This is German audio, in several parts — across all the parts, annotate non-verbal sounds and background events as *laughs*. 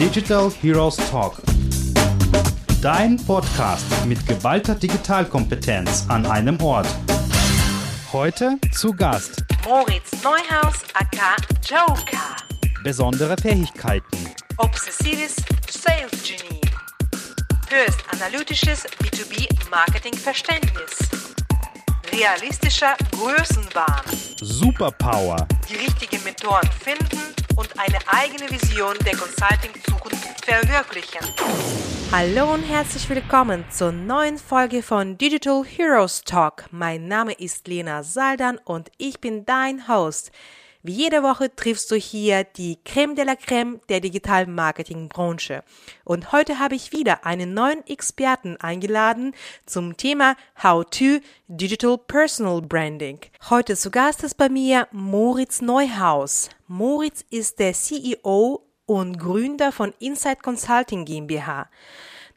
Digital Heroes Talk. Dein Podcast mit geballter Digitalkompetenz an einem Ort. Heute zu Gast Moritz Neuhaus aka Joker. besondere Fähigkeiten. Obsessives Sales Genie. Höchst analytisches B2B-Marketing-Verständnis. Realistischer Größenwahn. Superpower. Die richtigen Mentoren finden und eine eigene Vision der Consulting-Zukunft verwirklichen. Hallo und herzlich willkommen zur neuen Folge von Digital Heroes Talk. Mein Name ist Lena Saldan und ich bin dein Host. Wie jede Woche triffst du hier die Creme de la Creme der digitalen Marketingbranche. Und heute habe ich wieder einen neuen Experten eingeladen zum Thema How to Digital Personal Branding. Heute zu Gast ist bei mir Moritz Neuhaus. Moritz ist der CEO und Gründer von Insight Consulting GmbH.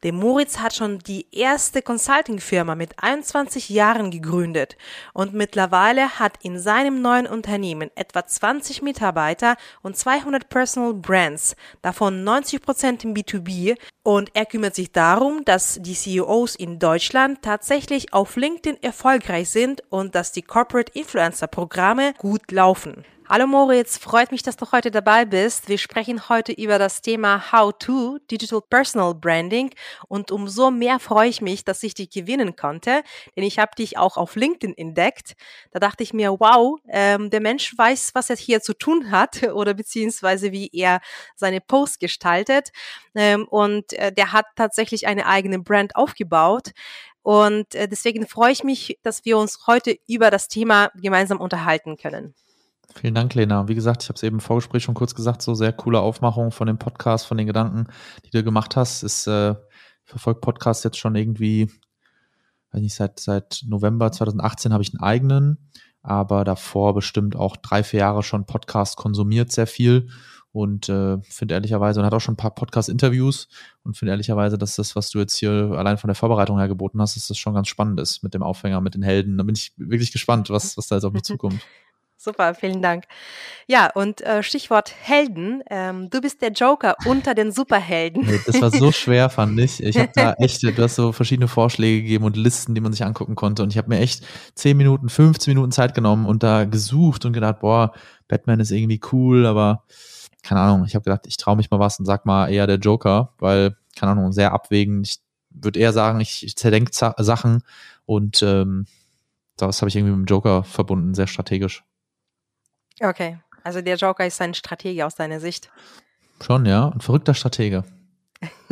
Der Moritz hat schon die erste Consulting-Firma mit 21 Jahren gegründet und mittlerweile hat in seinem neuen Unternehmen etwa 20 Mitarbeiter und 200 Personal Brands, davon 90 Prozent im B2B und er kümmert sich darum, dass die CEOs in Deutschland tatsächlich auf LinkedIn erfolgreich sind und dass die Corporate Influencer Programme gut laufen. Hallo Moritz, freut mich, dass du heute dabei bist. Wir sprechen heute über das Thema How to Digital Personal Branding und umso mehr freue ich mich, dass ich dich gewinnen konnte, denn ich habe dich auch auf LinkedIn entdeckt. Da dachte ich mir, wow, ähm, der Mensch weiß, was er hier zu tun hat *laughs* oder beziehungsweise wie er seine Posts gestaltet ähm, und äh, der hat tatsächlich eine eigene Brand aufgebaut. Und äh, deswegen freue ich mich, dass wir uns heute über das Thema gemeinsam unterhalten können. Vielen Dank, Lena. Wie gesagt, ich habe es eben im Vorgespräch schon kurz gesagt, so sehr coole Aufmachung von dem Podcast, von den Gedanken, die du gemacht hast. Ist äh, verfolgt Podcast jetzt schon irgendwie, weiß nicht, seit seit November 2018 habe ich einen eigenen, aber davor bestimmt auch drei, vier Jahre schon Podcast konsumiert, sehr viel und äh, finde ehrlicherweise und hat auch schon ein paar Podcast-Interviews und finde ehrlicherweise, dass das, was du jetzt hier allein von der Vorbereitung her geboten hast, dass das schon ganz spannend ist mit dem Aufhänger, mit den Helden. Da bin ich wirklich gespannt, was, was da jetzt auf mich *laughs* zukommt. Super, vielen Dank. Ja, und äh, Stichwort Helden. Ähm, du bist der Joker unter den Superhelden. Nee, das war so schwer, fand ich. Ich habe da echt, du hast so verschiedene Vorschläge gegeben und Listen, die man sich angucken konnte. Und ich habe mir echt 10 Minuten, 15 Minuten Zeit genommen und da gesucht und gedacht, boah, Batman ist irgendwie cool, aber keine Ahnung. Ich habe gedacht, ich traue mich mal was und sag mal eher der Joker, weil, keine Ahnung, sehr abwägend. Ich würde eher sagen, ich, ich zerdenke Sachen und ähm, das habe ich irgendwie mit dem Joker verbunden, sehr strategisch. Okay, also der Joker ist ein Stratege aus deiner Sicht. Schon, ja. Ein verrückter Stratege. *laughs*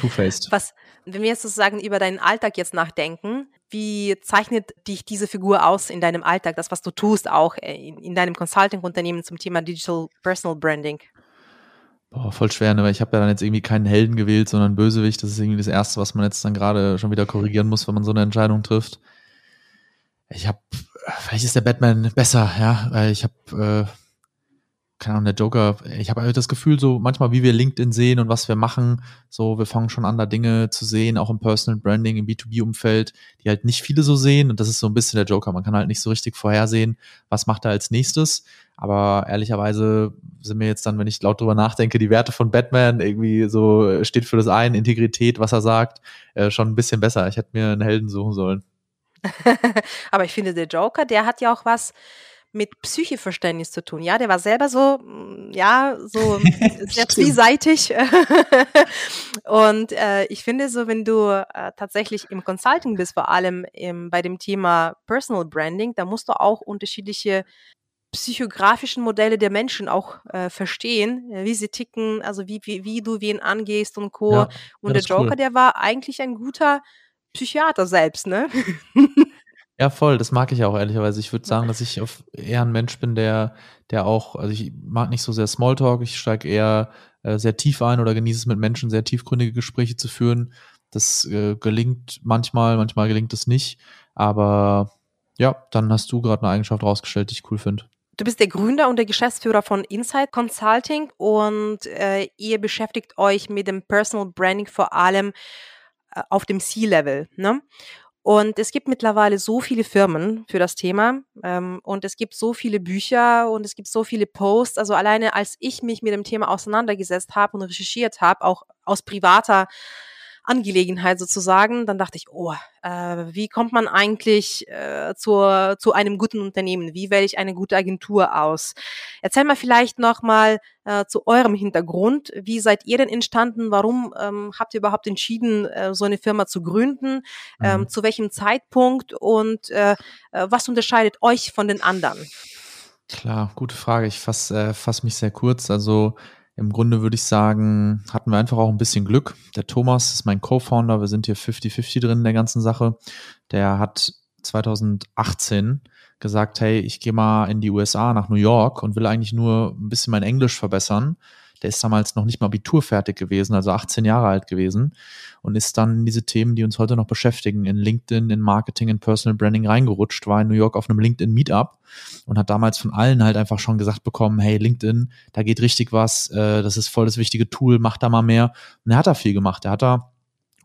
Two-faced. Was, wenn wir jetzt sozusagen über deinen Alltag jetzt nachdenken, wie zeichnet dich diese Figur aus in deinem Alltag, das, was du tust, auch in, in deinem Consulting-Unternehmen zum Thema Digital Personal Branding? Boah, voll schwer, ne? weil ich habe ja dann jetzt irgendwie keinen Helden gewählt, sondern Bösewicht. Das ist irgendwie das Erste, was man jetzt dann gerade schon wieder korrigieren muss, wenn man so eine Entscheidung trifft. Ich habe, vielleicht ist der Batman besser, ja, ich habe, äh, keine Ahnung, der Joker, ich habe halt das Gefühl, so manchmal, wie wir LinkedIn sehen und was wir machen, so wir fangen schon an, da Dinge zu sehen, auch im Personal Branding, im B2B-Umfeld, die halt nicht viele so sehen und das ist so ein bisschen der Joker. Man kann halt nicht so richtig vorhersehen, was macht er als nächstes, aber ehrlicherweise sind mir jetzt dann, wenn ich laut drüber nachdenke, die Werte von Batman irgendwie so steht für das ein, Integrität, was er sagt, äh, schon ein bisschen besser. Ich hätte mir einen Helden suchen sollen. *laughs* Aber ich finde, der Joker, der hat ja auch was mit Psycheverständnis zu tun. Ja, der war selber so, mm, ja, so *laughs* sehr vielseitig. *laughs* Und äh, ich finde so, wenn du äh, tatsächlich im Consulting bist, vor allem im, bei dem Thema Personal Branding, da musst du auch unterschiedliche psychografischen Modelle der Menschen auch äh, verstehen, äh, wie sie ticken, also wie, wie, wie du wen angehst und Co. Ja, und der Joker, cool. der war eigentlich ein guter Psychiater selbst, ne? *laughs* Ja, voll, das mag ich auch ehrlicherweise. Ich würde sagen, dass ich auf eher ein Mensch bin, der, der auch, also ich mag nicht so sehr Smalltalk, ich steige eher äh, sehr tief ein oder genieße es mit Menschen, sehr tiefgründige Gespräche zu führen. Das äh, gelingt manchmal, manchmal gelingt es nicht. Aber ja, dann hast du gerade eine Eigenschaft rausgestellt, die ich cool finde. Du bist der Gründer und der Geschäftsführer von Insight Consulting und äh, ihr beschäftigt euch mit dem Personal Branding vor allem auf dem C-Level. Ne? Und es gibt mittlerweile so viele Firmen für das Thema ähm, und es gibt so viele Bücher und es gibt so viele Posts. Also alleine als ich mich mit dem Thema auseinandergesetzt habe und recherchiert habe, auch aus privater Angelegenheit sozusagen. Dann dachte ich, oh, äh, wie kommt man eigentlich äh, zur, zu einem guten Unternehmen? Wie wähle ich eine gute Agentur aus? Erzähl mal vielleicht nochmal äh, zu eurem Hintergrund. Wie seid ihr denn entstanden? Warum ähm, habt ihr überhaupt entschieden, äh, so eine Firma zu gründen? Ähm, mhm. Zu welchem Zeitpunkt? Und äh, äh, was unterscheidet euch von den anderen? Klar, gute Frage. Ich fasse äh, fass mich sehr kurz. Also im Grunde würde ich sagen, hatten wir einfach auch ein bisschen Glück. Der Thomas ist mein Co-Founder. Wir sind hier 50-50 drin in der ganzen Sache. Der hat 2018 gesagt, hey, ich gehe mal in die USA nach New York und will eigentlich nur ein bisschen mein Englisch verbessern der ist damals noch nicht mal Abitur fertig gewesen, also 18 Jahre alt gewesen und ist dann in diese Themen, die uns heute noch beschäftigen, in LinkedIn, in Marketing, in Personal Branding reingerutscht, war in New York auf einem LinkedIn Meetup und hat damals von allen halt einfach schon gesagt bekommen, hey, LinkedIn, da geht richtig was, äh, das ist voll das wichtige Tool, mach da mal mehr. Und er hat da viel gemacht. Er hat da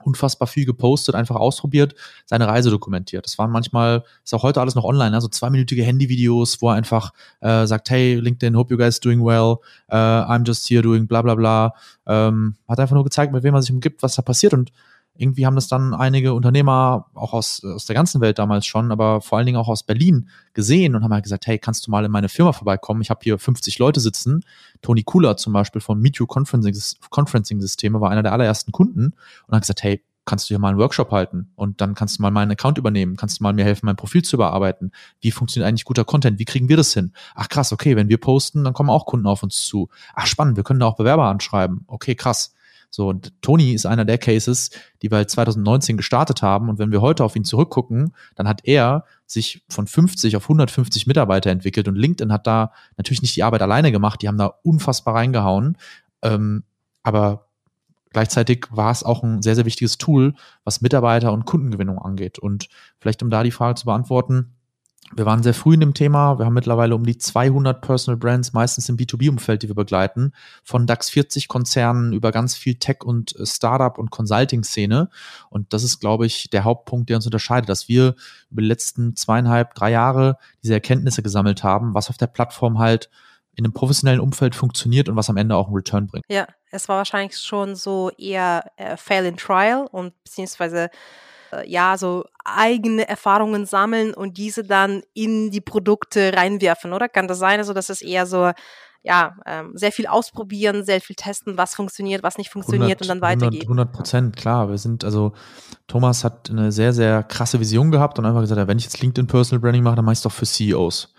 unfassbar viel gepostet, einfach ausprobiert, seine Reise dokumentiert. Das waren manchmal, ist auch heute alles noch online, also zweiminütige Handyvideos, wo er einfach äh, sagt, hey, LinkedIn, hope you guys doing well, uh, I'm just here doing bla bla bla. Ähm, hat einfach nur gezeigt, mit wem er sich umgibt, was da passiert und irgendwie haben das dann einige Unternehmer auch aus, aus der ganzen Welt damals schon, aber vor allen Dingen auch aus Berlin gesehen und haben halt gesagt, hey, kannst du mal in meine Firma vorbeikommen? Ich habe hier 50 Leute sitzen. Tony Kula zum Beispiel von Meet You Conferencing, Conferencing Systeme war einer der allerersten Kunden und hat gesagt, hey, kannst du hier mal einen Workshop halten und dann kannst du mal meinen Account übernehmen, kannst du mal mir helfen, mein Profil zu überarbeiten. Wie funktioniert eigentlich guter Content? Wie kriegen wir das hin? Ach krass, okay, wenn wir posten, dann kommen auch Kunden auf uns zu. Ach spannend, wir können da auch Bewerber anschreiben. Okay, krass. So, und Tony ist einer der Cases, die wir 2019 halt gestartet haben. Und wenn wir heute auf ihn zurückgucken, dann hat er sich von 50 auf 150 Mitarbeiter entwickelt. Und LinkedIn hat da natürlich nicht die Arbeit alleine gemacht. Die haben da unfassbar reingehauen. Ähm, aber gleichzeitig war es auch ein sehr, sehr wichtiges Tool, was Mitarbeiter und Kundengewinnung angeht. Und vielleicht, um da die Frage zu beantworten, wir waren sehr früh in dem Thema. Wir haben mittlerweile um die 200 Personal Brands, meistens im B2B-Umfeld, die wir begleiten, von DAX 40 Konzernen über ganz viel Tech und äh, Startup und Consulting-Szene. Und das ist, glaube ich, der Hauptpunkt, der uns unterscheidet, dass wir über die letzten zweieinhalb, drei Jahre diese Erkenntnisse gesammelt haben, was auf der Plattform halt in einem professionellen Umfeld funktioniert und was am Ende auch einen Return bringt. Ja, es war wahrscheinlich schon so eher äh, Fail in Trial und beziehungsweise ja, so eigene Erfahrungen sammeln und diese dann in die Produkte reinwerfen, oder? Kann das sein? Also, dass es eher so, ja, ähm, sehr viel ausprobieren, sehr viel testen, was funktioniert, was nicht funktioniert 100, und dann weitergehen. 100 Prozent, klar. Wir sind, also Thomas hat eine sehr, sehr krasse Vision gehabt und einfach gesagt, ja, wenn ich jetzt LinkedIn Personal Branding mache, dann mache ich es doch für CEOs.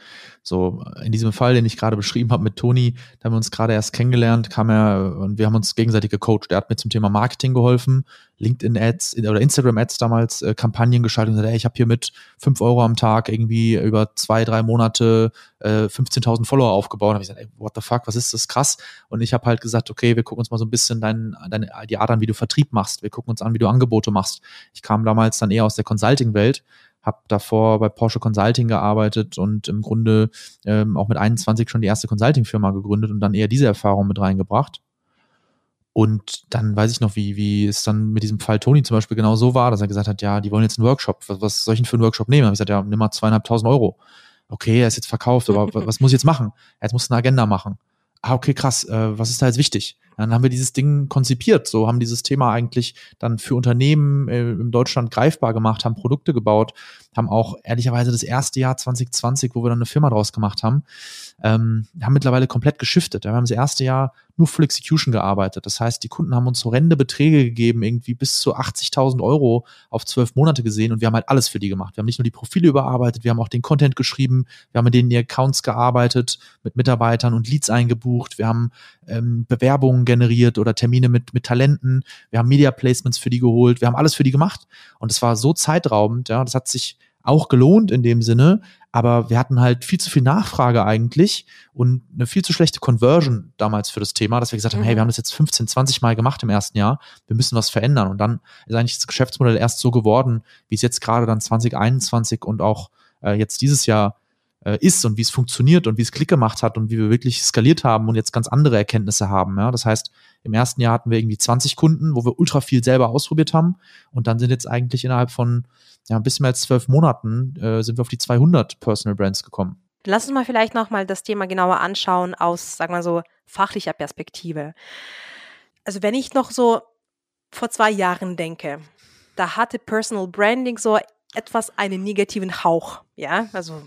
So, in diesem Fall, den ich gerade beschrieben habe mit Toni, da haben wir uns gerade erst kennengelernt, kam er und wir haben uns gegenseitig gecoacht. Er hat mir zum Thema Marketing geholfen, LinkedIn-Ads oder Instagram-Ads damals äh, Kampagnen geschaltet und gesagt, ey, ich habe hier mit fünf Euro am Tag irgendwie über zwei, drei Monate äh, 15.000 Follower aufgebaut. Und habe ich gesagt, ey, what the fuck, was ist das krass? Und ich habe halt gesagt, okay, wir gucken uns mal so ein bisschen dein, deine, die Art an, wie du Vertrieb machst. Wir gucken uns an, wie du Angebote machst. Ich kam damals dann eher aus der Consulting-Welt habe davor bei Porsche Consulting gearbeitet und im Grunde ähm, auch mit 21 schon die erste Consulting-Firma gegründet und dann eher diese Erfahrung mit reingebracht. Und dann weiß ich noch, wie, wie es dann mit diesem Fall Toni zum Beispiel genau so war, dass er gesagt hat, ja, die wollen jetzt einen Workshop. Was, was soll ich denn für einen Workshop nehmen? Da habe ich gesagt, ja, nimm mal zweieinhalbtausend Euro. Okay, er ist jetzt verkauft, aber was muss ich jetzt machen? Jetzt muss eine Agenda machen. Ah, okay, krass, äh, was ist da jetzt wichtig? Dann haben wir dieses Ding konzipiert, so haben dieses Thema eigentlich dann für Unternehmen äh, in Deutschland greifbar gemacht, haben Produkte gebaut, haben auch ehrlicherweise das erste Jahr 2020, wo wir dann eine Firma draus gemacht haben, ähm, haben mittlerweile komplett geschiftet. Wir haben das erste Jahr nur Full Execution gearbeitet. Das heißt, die Kunden haben uns horrende Beträge gegeben, irgendwie bis zu 80.000 Euro auf zwölf Monate gesehen und wir haben halt alles für die gemacht. Wir haben nicht nur die Profile überarbeitet, wir haben auch den Content geschrieben, wir haben mit denen die Accounts gearbeitet, mit Mitarbeitern und Leads eingebucht, wir haben ähm, Bewerbungen generiert oder Termine mit, mit Talenten, wir haben Media Placements für die geholt, wir haben alles für die gemacht und es war so zeitraubend, ja, das hat sich auch gelohnt in dem Sinne, aber wir hatten halt viel zu viel Nachfrage eigentlich und eine viel zu schlechte Conversion damals für das Thema, dass wir gesagt haben, mhm. hey, wir haben das jetzt 15, 20 Mal gemacht im ersten Jahr, wir müssen was verändern und dann ist eigentlich das Geschäftsmodell erst so geworden, wie es jetzt gerade dann 2021 und auch äh, jetzt dieses Jahr äh, ist und wie es funktioniert und wie es Klick gemacht hat und wie wir wirklich skaliert haben und jetzt ganz andere Erkenntnisse haben. Ja? Das heißt, im ersten Jahr hatten wir irgendwie 20 Kunden, wo wir ultra viel selber ausprobiert haben und dann sind jetzt eigentlich innerhalb von ja, ein bisschen mehr als zwölf Monaten äh, sind wir auf die 200 Personal Brands gekommen. Lass uns mal vielleicht nochmal das Thema genauer anschauen aus, sagen wir so, fachlicher Perspektive. Also wenn ich noch so vor zwei Jahren denke, da hatte Personal Branding so etwas einen negativen Hauch, ja, also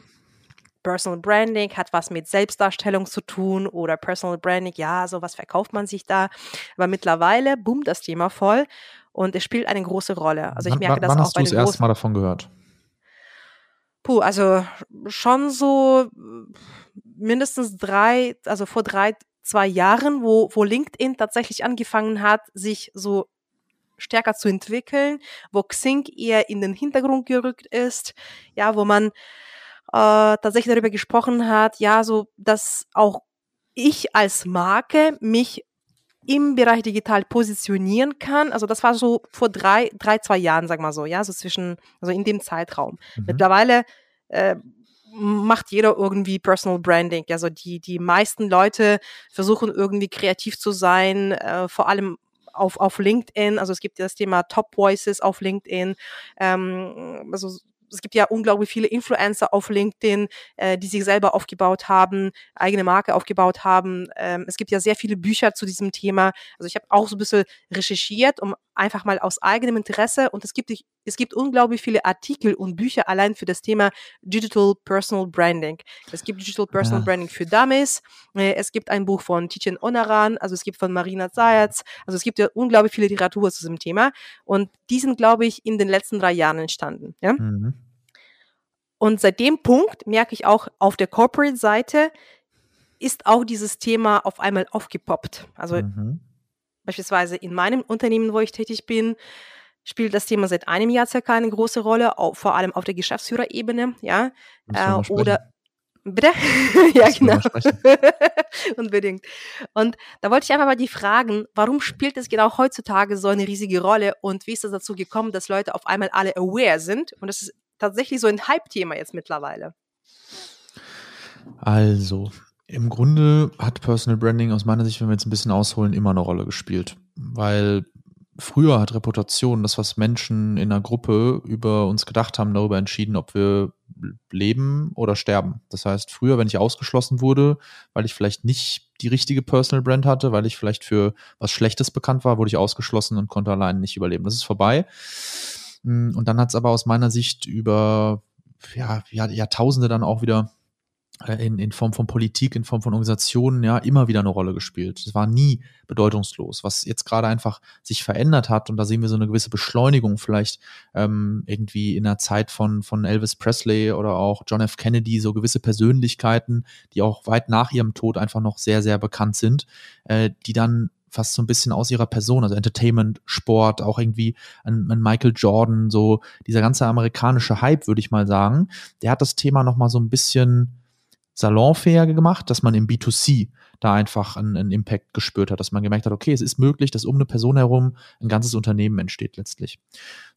Personal Branding hat was mit Selbstdarstellung zu tun oder Personal Branding, ja, so was verkauft man sich da. Aber mittlerweile boomt das Thema voll und es spielt eine große Rolle. Also ich merke wann, das wann auch hast bei du das erste. Mal davon gehört? Puh, also schon so mindestens drei, also vor drei, zwei Jahren, wo, wo LinkedIn tatsächlich angefangen hat, sich so stärker zu entwickeln, wo Xing eher in den Hintergrund gerückt ist, ja, wo man äh, tatsächlich darüber gesprochen hat, ja, so, dass auch ich als Marke mich im Bereich digital positionieren kann. Also das war so vor drei, drei, zwei Jahren, sag mal so, ja, so zwischen, also in dem Zeitraum. Mhm. Mittlerweile äh, macht jeder irgendwie Personal Branding. Also die, die meisten Leute versuchen irgendwie kreativ zu sein, äh, vor allem auf, auf LinkedIn. Also es gibt ja das Thema Top Voices auf LinkedIn. Ähm, also es gibt ja unglaublich viele Influencer auf LinkedIn, äh, die sich selber aufgebaut haben, eigene Marke aufgebaut haben. Ähm, es gibt ja sehr viele Bücher zu diesem Thema. Also ich habe auch so ein bisschen recherchiert, um einfach mal aus eigenem Interesse und es gibt es gibt unglaublich viele Artikel und Bücher allein für das Thema Digital Personal Branding. Es gibt Digital Personal Ja. Branding für Dummies. Äh, es gibt ein Buch von Tijen Onaran, also es gibt von Marina Zayatz. Also es gibt ja unglaublich viele Literatur zu diesem Thema und die sind, glaube ich, in den letzten drei Jahren entstanden. Ja? Mhm. Und seit dem Punkt merke ich auch auf der Corporate-Seite ist auch dieses Thema auf einmal aufgepoppt. Also Mhm. Beispielsweise in meinem Unternehmen, wo ich tätig bin, spielt das Thema seit einem Jahr circa eine große Rolle, auch, vor allem auf der Geschäftsführerebene, ja. Äh, oder bitte? *laughs* ja, genau. *laughs* Unbedingt. Und da wollte ich einfach mal die fragen, warum spielt es genau heutzutage so eine riesige Rolle und wie ist es dazu gekommen, dass Leute auf einmal alle aware sind? Und das ist tatsächlich so ein Hype-Thema jetzt mittlerweile. Also, im Grunde hat Personal Branding aus meiner Sicht, wenn wir jetzt ein bisschen ausholen, immer eine Rolle gespielt. Weil früher hat Reputation, das, was Menschen in einer Gruppe über uns gedacht haben, darüber entschieden, ob wir leben oder sterben. Das heißt, früher, wenn ich ausgeschlossen wurde, weil ich vielleicht nicht die richtige Personal Brand hatte, weil ich vielleicht für was Schlechtes bekannt war, wurde ich ausgeschlossen und konnte allein nicht überleben. Das ist vorbei. Und dann hat es aber aus meiner Sicht über ja, Jahr- Jahrtausende dann auch wieder in, in Form von Politik, in Form von Organisationen, ja, immer wieder eine Rolle gespielt. Es war nie bedeutungslos. Was jetzt gerade einfach sich verändert hat, und da sehen wir so eine gewisse Beschleunigung vielleicht ähm, irgendwie in der Zeit von, von Elvis Presley oder auch John F. Kennedy, so gewisse Persönlichkeiten, die auch weit nach ihrem Tod einfach noch sehr, sehr bekannt sind, äh, die dann fast so ein bisschen aus ihrer Person, also Entertainment, Sport, auch irgendwie ein, ein Michael Jordan, so dieser ganze amerikanische Hype, würde ich mal sagen, der hat das Thema noch mal so ein bisschen salonfähiger gemacht, dass man im B2C da einfach einen, einen Impact gespürt hat, dass man gemerkt hat, okay, es ist möglich, dass um eine Person herum ein ganzes Unternehmen entsteht letztlich.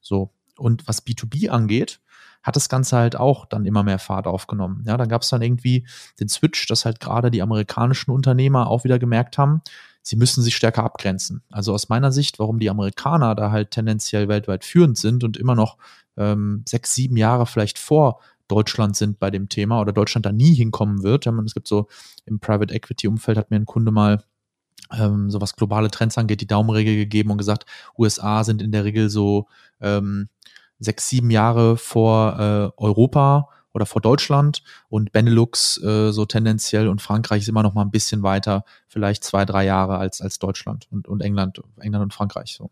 So. Und was B2B angeht, hat das Ganze halt auch dann immer mehr Fahrt aufgenommen. Ja, dann gab es dann irgendwie den Switch, dass halt gerade die amerikanischen Unternehmer auch wieder gemerkt haben, sie müssen sich stärker abgrenzen. Also aus meiner Sicht, warum die Amerikaner da halt tendenziell weltweit führend sind und immer noch ähm, sechs, sieben Jahre vielleicht vor Deutschland sind bei dem Thema oder Deutschland da nie hinkommen wird. Es gibt so im Private Equity Umfeld hat mir ein Kunde mal ähm, so was globale Trends angeht, die Daumenregel gegeben und gesagt, USA sind in der Regel so ähm, sechs, sieben Jahre vor äh, Europa oder vor Deutschland und Benelux äh, so tendenziell und Frankreich ist immer noch mal ein bisschen weiter, vielleicht zwei, drei Jahre als, als Deutschland und, und England, England und Frankreich so.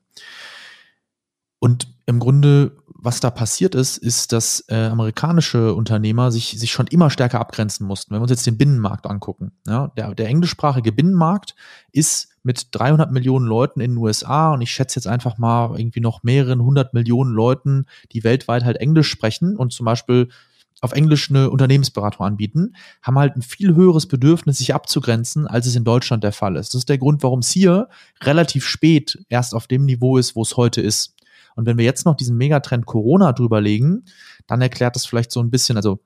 Und im Grunde, was da passiert ist, ist, dass äh, amerikanische Unternehmer sich, sich schon immer stärker abgrenzen mussten. Wenn wir uns jetzt den Binnenmarkt angucken, ja, der, der englischsprachige Binnenmarkt ist mit 300 Millionen Leuten in den USA und ich schätze jetzt einfach mal irgendwie noch mehreren hundert Millionen Leuten, die weltweit halt Englisch sprechen und zum Beispiel auf Englisch eine Unternehmensberatung anbieten, haben halt ein viel höheres Bedürfnis, sich abzugrenzen, als es in Deutschland der Fall ist. Das ist der Grund, warum es hier relativ spät erst auf dem Niveau ist, wo es heute ist. Und wenn wir jetzt noch diesen Megatrend Corona drüber legen, dann erklärt das vielleicht so ein bisschen, also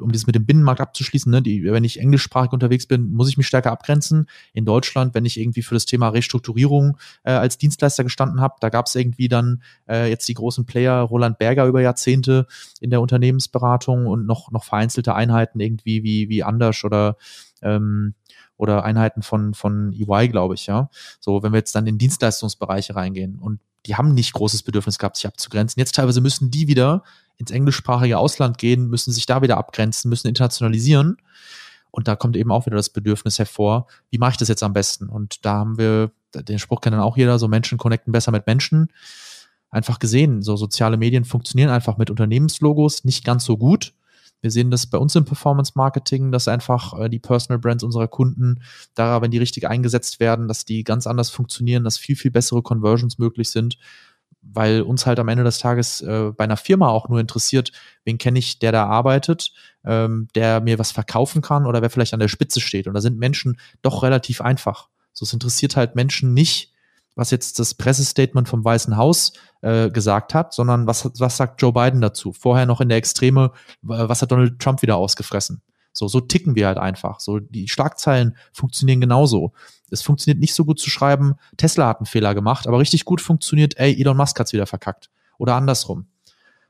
um dieses mit dem Binnenmarkt abzuschließen, ne, die, wenn ich englischsprachig unterwegs bin, muss ich mich stärker abgrenzen. In Deutschland, wenn ich irgendwie für das Thema Restrukturierung äh, als Dienstleister gestanden habe, da gab es irgendwie dann äh, jetzt die großen Player, Roland Berger über Jahrzehnte in der Unternehmensberatung und noch, noch vereinzelte Einheiten irgendwie wie, wie Anders oder ähm, oder Einheiten von, von EY, glaube ich, ja. So, wenn wir jetzt dann in Dienstleistungsbereiche reingehen und die haben nicht großes Bedürfnis gehabt, sich abzugrenzen. Jetzt teilweise müssen die wieder ins englischsprachige Ausland gehen, müssen sich da wieder abgrenzen, müssen internationalisieren. Und da kommt eben auch wieder das Bedürfnis hervor, wie mache ich das jetzt am besten? Und da haben wir, den Spruch kennt dann auch jeder, so Menschen connecten besser mit Menschen. Einfach gesehen, so soziale Medien funktionieren einfach mit Unternehmenslogos nicht ganz so gut. Wir sehen das bei uns im Performance Marketing, dass einfach äh, die Personal Brands unserer Kunden da, wenn die richtig eingesetzt werden, dass die ganz anders funktionieren, dass viel, viel bessere Conversions möglich sind, weil uns halt am Ende des Tages äh, bei einer Firma auch nur interessiert, wen kenne ich, der da arbeitet, ähm, der mir was verkaufen kann oder wer vielleicht an der Spitze steht. Und da sind Menschen doch relativ einfach. So, es interessiert halt Menschen nicht, was jetzt das Pressestatement vom Weißen Haus äh, gesagt hat, sondern was, was sagt Joe Biden dazu? Vorher noch in der Extreme, was hat Donald Trump wieder ausgefressen? So, so ticken wir halt einfach. So, die Schlagzeilen funktionieren genauso. Es funktioniert nicht so gut zu schreiben, Tesla hat einen Fehler gemacht, aber richtig gut funktioniert, ey, Elon Musk hat's wieder verkackt. Oder andersrum.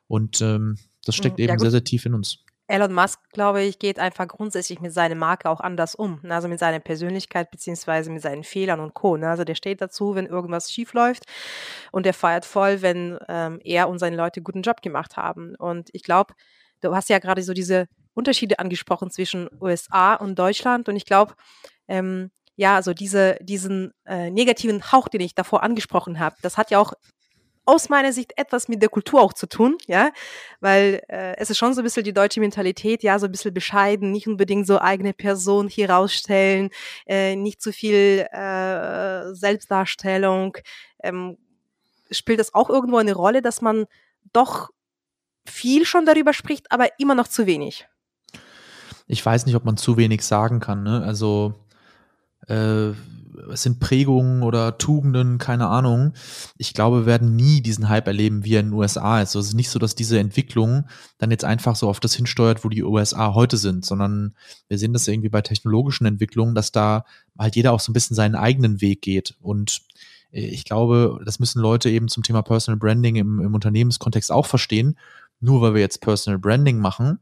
Und ähm, das steckt ja, eben sehr, sehr tief in uns. Elon Musk, glaube ich, geht einfach grundsätzlich mit seiner Marke auch anders um. Ne? Also mit seiner Persönlichkeit beziehungsweise mit seinen Fehlern und Co. Ne? Also der steht dazu, wenn irgendwas schief läuft und der feiert voll, wenn ähm, er und seine Leute guten Job gemacht haben. Und ich glaube, du hast ja gerade so diese Unterschiede angesprochen zwischen USA und Deutschland und ich glaube, ähm, ja, also diese, diesen äh, negativen Hauch, den ich davor angesprochen habe, das hat ja auch aus meiner Sicht etwas mit der Kultur auch zu tun, ja, weil äh, es ist schon so ein bisschen die deutsche Mentalität, ja, so ein bisschen bescheiden, nicht unbedingt so eigene Person hier rausstellen, äh, nicht zu viel äh, Selbstdarstellung. Ähm, spielt das auch irgendwo eine Rolle, dass man doch viel schon darüber spricht, aber immer noch zu wenig? Ich weiß nicht, ob man zu wenig sagen kann, ne? Also äh, es sind Prägungen oder Tugenden, keine Ahnung. Ich glaube, wir werden nie diesen Hype erleben, wie er in den USA ist. Also es ist nicht so, dass diese Entwicklung dann jetzt einfach so auf das hinsteuert, wo die USA heute sind, sondern wir sehen das irgendwie bei technologischen Entwicklungen, dass da halt jeder auch so ein bisschen seinen eigenen Weg geht. Und äh, ich glaube, das müssen Leute eben zum Thema Personal Branding im, im Unternehmenskontext auch verstehen. Nur weil wir jetzt Personal Branding machen,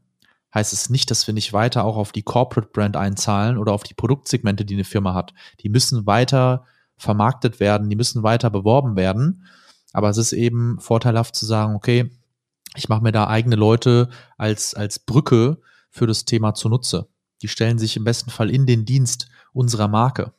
heißt es nicht, dass wir nicht weiter auch auf die Corporate Brand einzahlen oder auf die Produktsegmente, die eine Firma hat. Die müssen weiter vermarktet werden, die müssen weiter beworben werden. Aber es ist eben vorteilhaft zu sagen, okay, ich mache mir da eigene Leute als, als Brücke für das Thema zunutze. Die stellen sich im besten Fall in den Dienst unserer Marke.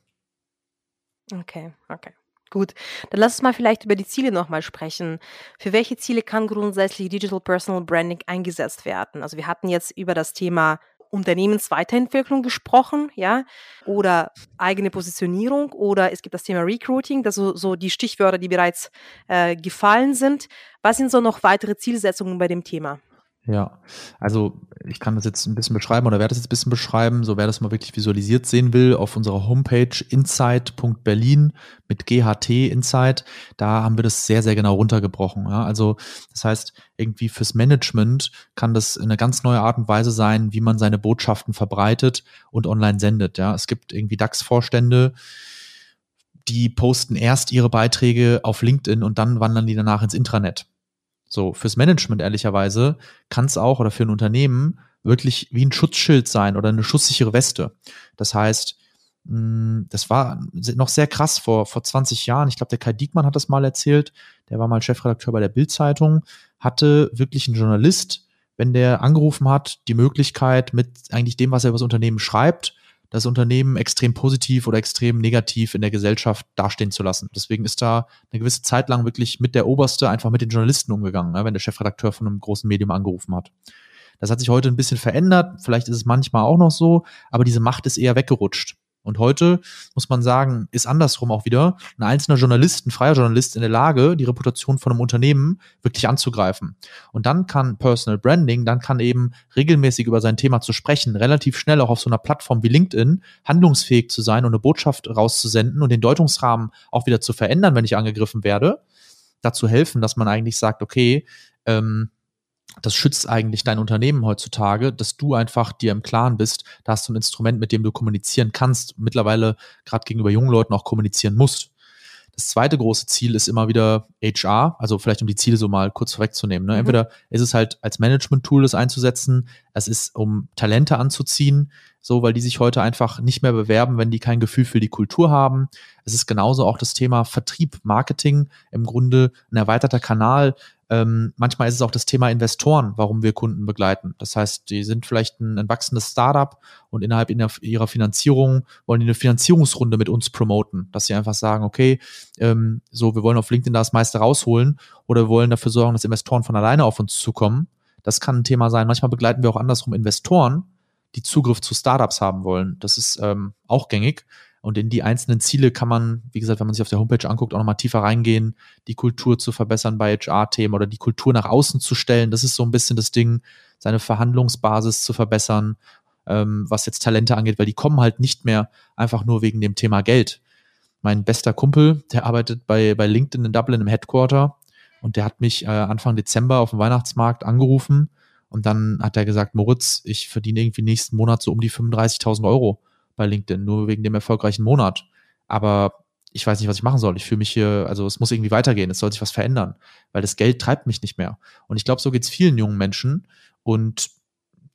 Okay, okay. Gut, dann lass uns mal vielleicht über die Ziele nochmal sprechen. Für welche Ziele kann grundsätzlich Digital Personal Branding eingesetzt werden? Also wir hatten jetzt über das Thema Unternehmensweiterentwicklung gesprochen, ja, oder eigene Positionierung oder es gibt das Thema Recruiting, das so, so die Stichwörter, die bereits äh, gefallen sind. Was sind so noch weitere Zielsetzungen bei dem Thema? Ja, also ich kann das jetzt ein bisschen beschreiben oder werde das jetzt ein bisschen beschreiben, so wer das mal wirklich visualisiert sehen will, auf unserer Homepage insight.berlin mit GHT Insight, da haben wir das sehr, sehr genau runtergebrochen. Ja? Also das heißt, irgendwie fürs Management kann das eine ganz neue Art und Weise sein, wie man seine Botschaften verbreitet und online sendet. Ja? Es gibt irgendwie DAX-Vorstände, die posten erst ihre Beiträge auf LinkedIn und dann wandern die danach ins Intranet. So, fürs Management ehrlicherweise kann es auch oder für ein Unternehmen wirklich wie ein Schutzschild sein oder eine schusssichere Weste. Das heißt, hm, das war noch sehr krass vor, vor 20 Jahren. Ich glaube, der Kai Diekmann hat das mal erzählt. Der war mal Chefredakteur bei der Bild-Zeitung, hatte wirklich ein Journalist, wenn der angerufen hat, die Möglichkeit mit eigentlich dem, was er über das Unternehmen schreibt, das Unternehmen extrem positiv oder extrem negativ in der Gesellschaft dastehen zu lassen. Deswegen ist da eine gewisse Zeit lang wirklich mit der Oberste einfach mit den Journalisten umgegangen, ne, wenn der Chefredakteur von einem großen Medium angerufen hat. Das hat sich heute ein bisschen verändert, vielleicht ist es manchmal auch noch so, aber diese Macht ist eher weggerutscht. Und heute muss man sagen, ist andersrum auch wieder ein einzelner Journalist, ein freier Journalist in der Lage, die Reputation von einem Unternehmen wirklich anzugreifen. Und dann kann Personal Branding, dann kann eben regelmäßig über sein Thema zu sprechen, relativ schnell auch auf so einer Plattform wie LinkedIn handlungsfähig zu sein und eine Botschaft rauszusenden und den Deutungsrahmen auch wieder zu verändern, wenn ich angegriffen werde, dazu helfen, dass man eigentlich sagt, okay, ähm, das schützt eigentlich dein Unternehmen heutzutage, dass du einfach dir im Klaren bist, da hast du ein Instrument, mit dem du kommunizieren kannst, mittlerweile gerade gegenüber jungen Leuten auch kommunizieren musst. Das zweite große Ziel ist immer wieder HR, also vielleicht um die Ziele so mal kurz vorwegzunehmen. Ne? Mhm. Entweder ist es halt als Management-Tool das einzusetzen, es ist um Talente anzuziehen, so weil die sich heute einfach nicht mehr bewerben, wenn die kein Gefühl für die Kultur haben. Es ist genauso auch das Thema Vertrieb, Marketing, im Grunde ein erweiterter Kanal, ähm, manchmal ist es auch das Thema Investoren, warum wir Kunden begleiten. Das heißt, die sind vielleicht ein, ein wachsendes Startup und innerhalb ihrer Finanzierung wollen die eine Finanzierungsrunde mit uns promoten, dass sie einfach sagen, okay, ähm, so, wir wollen auf LinkedIn das meiste rausholen oder wir wollen dafür sorgen, dass Investoren von alleine auf uns zukommen. Das kann ein Thema sein. Manchmal begleiten wir auch andersrum Investoren, die Zugriff zu Startups haben wollen. Das ist ähm, auch gängig. Und in die einzelnen Ziele kann man, wie gesagt, wenn man sich auf der Homepage anguckt, auch nochmal tiefer reingehen, die Kultur zu verbessern bei HR-Themen oder die Kultur nach außen zu stellen. Das ist so ein bisschen das Ding, seine Verhandlungsbasis zu verbessern, ähm, was jetzt Talente angeht, weil die kommen halt nicht mehr einfach nur wegen dem Thema Geld. Mein bester Kumpel, der arbeitet bei, bei LinkedIn in Dublin im Headquarter und der hat mich äh, Anfang Dezember auf dem Weihnachtsmarkt angerufen und dann hat er gesagt, Moritz, ich verdiene irgendwie nächsten Monat so um die 35.000 Euro bei LinkedIn, nur wegen dem erfolgreichen Monat. Aber ich weiß nicht, was ich machen soll. Ich fühle mich hier, also es muss irgendwie weitergehen, es soll sich was verändern, weil das Geld treibt mich nicht mehr. Und ich glaube, so geht es vielen jungen Menschen. Und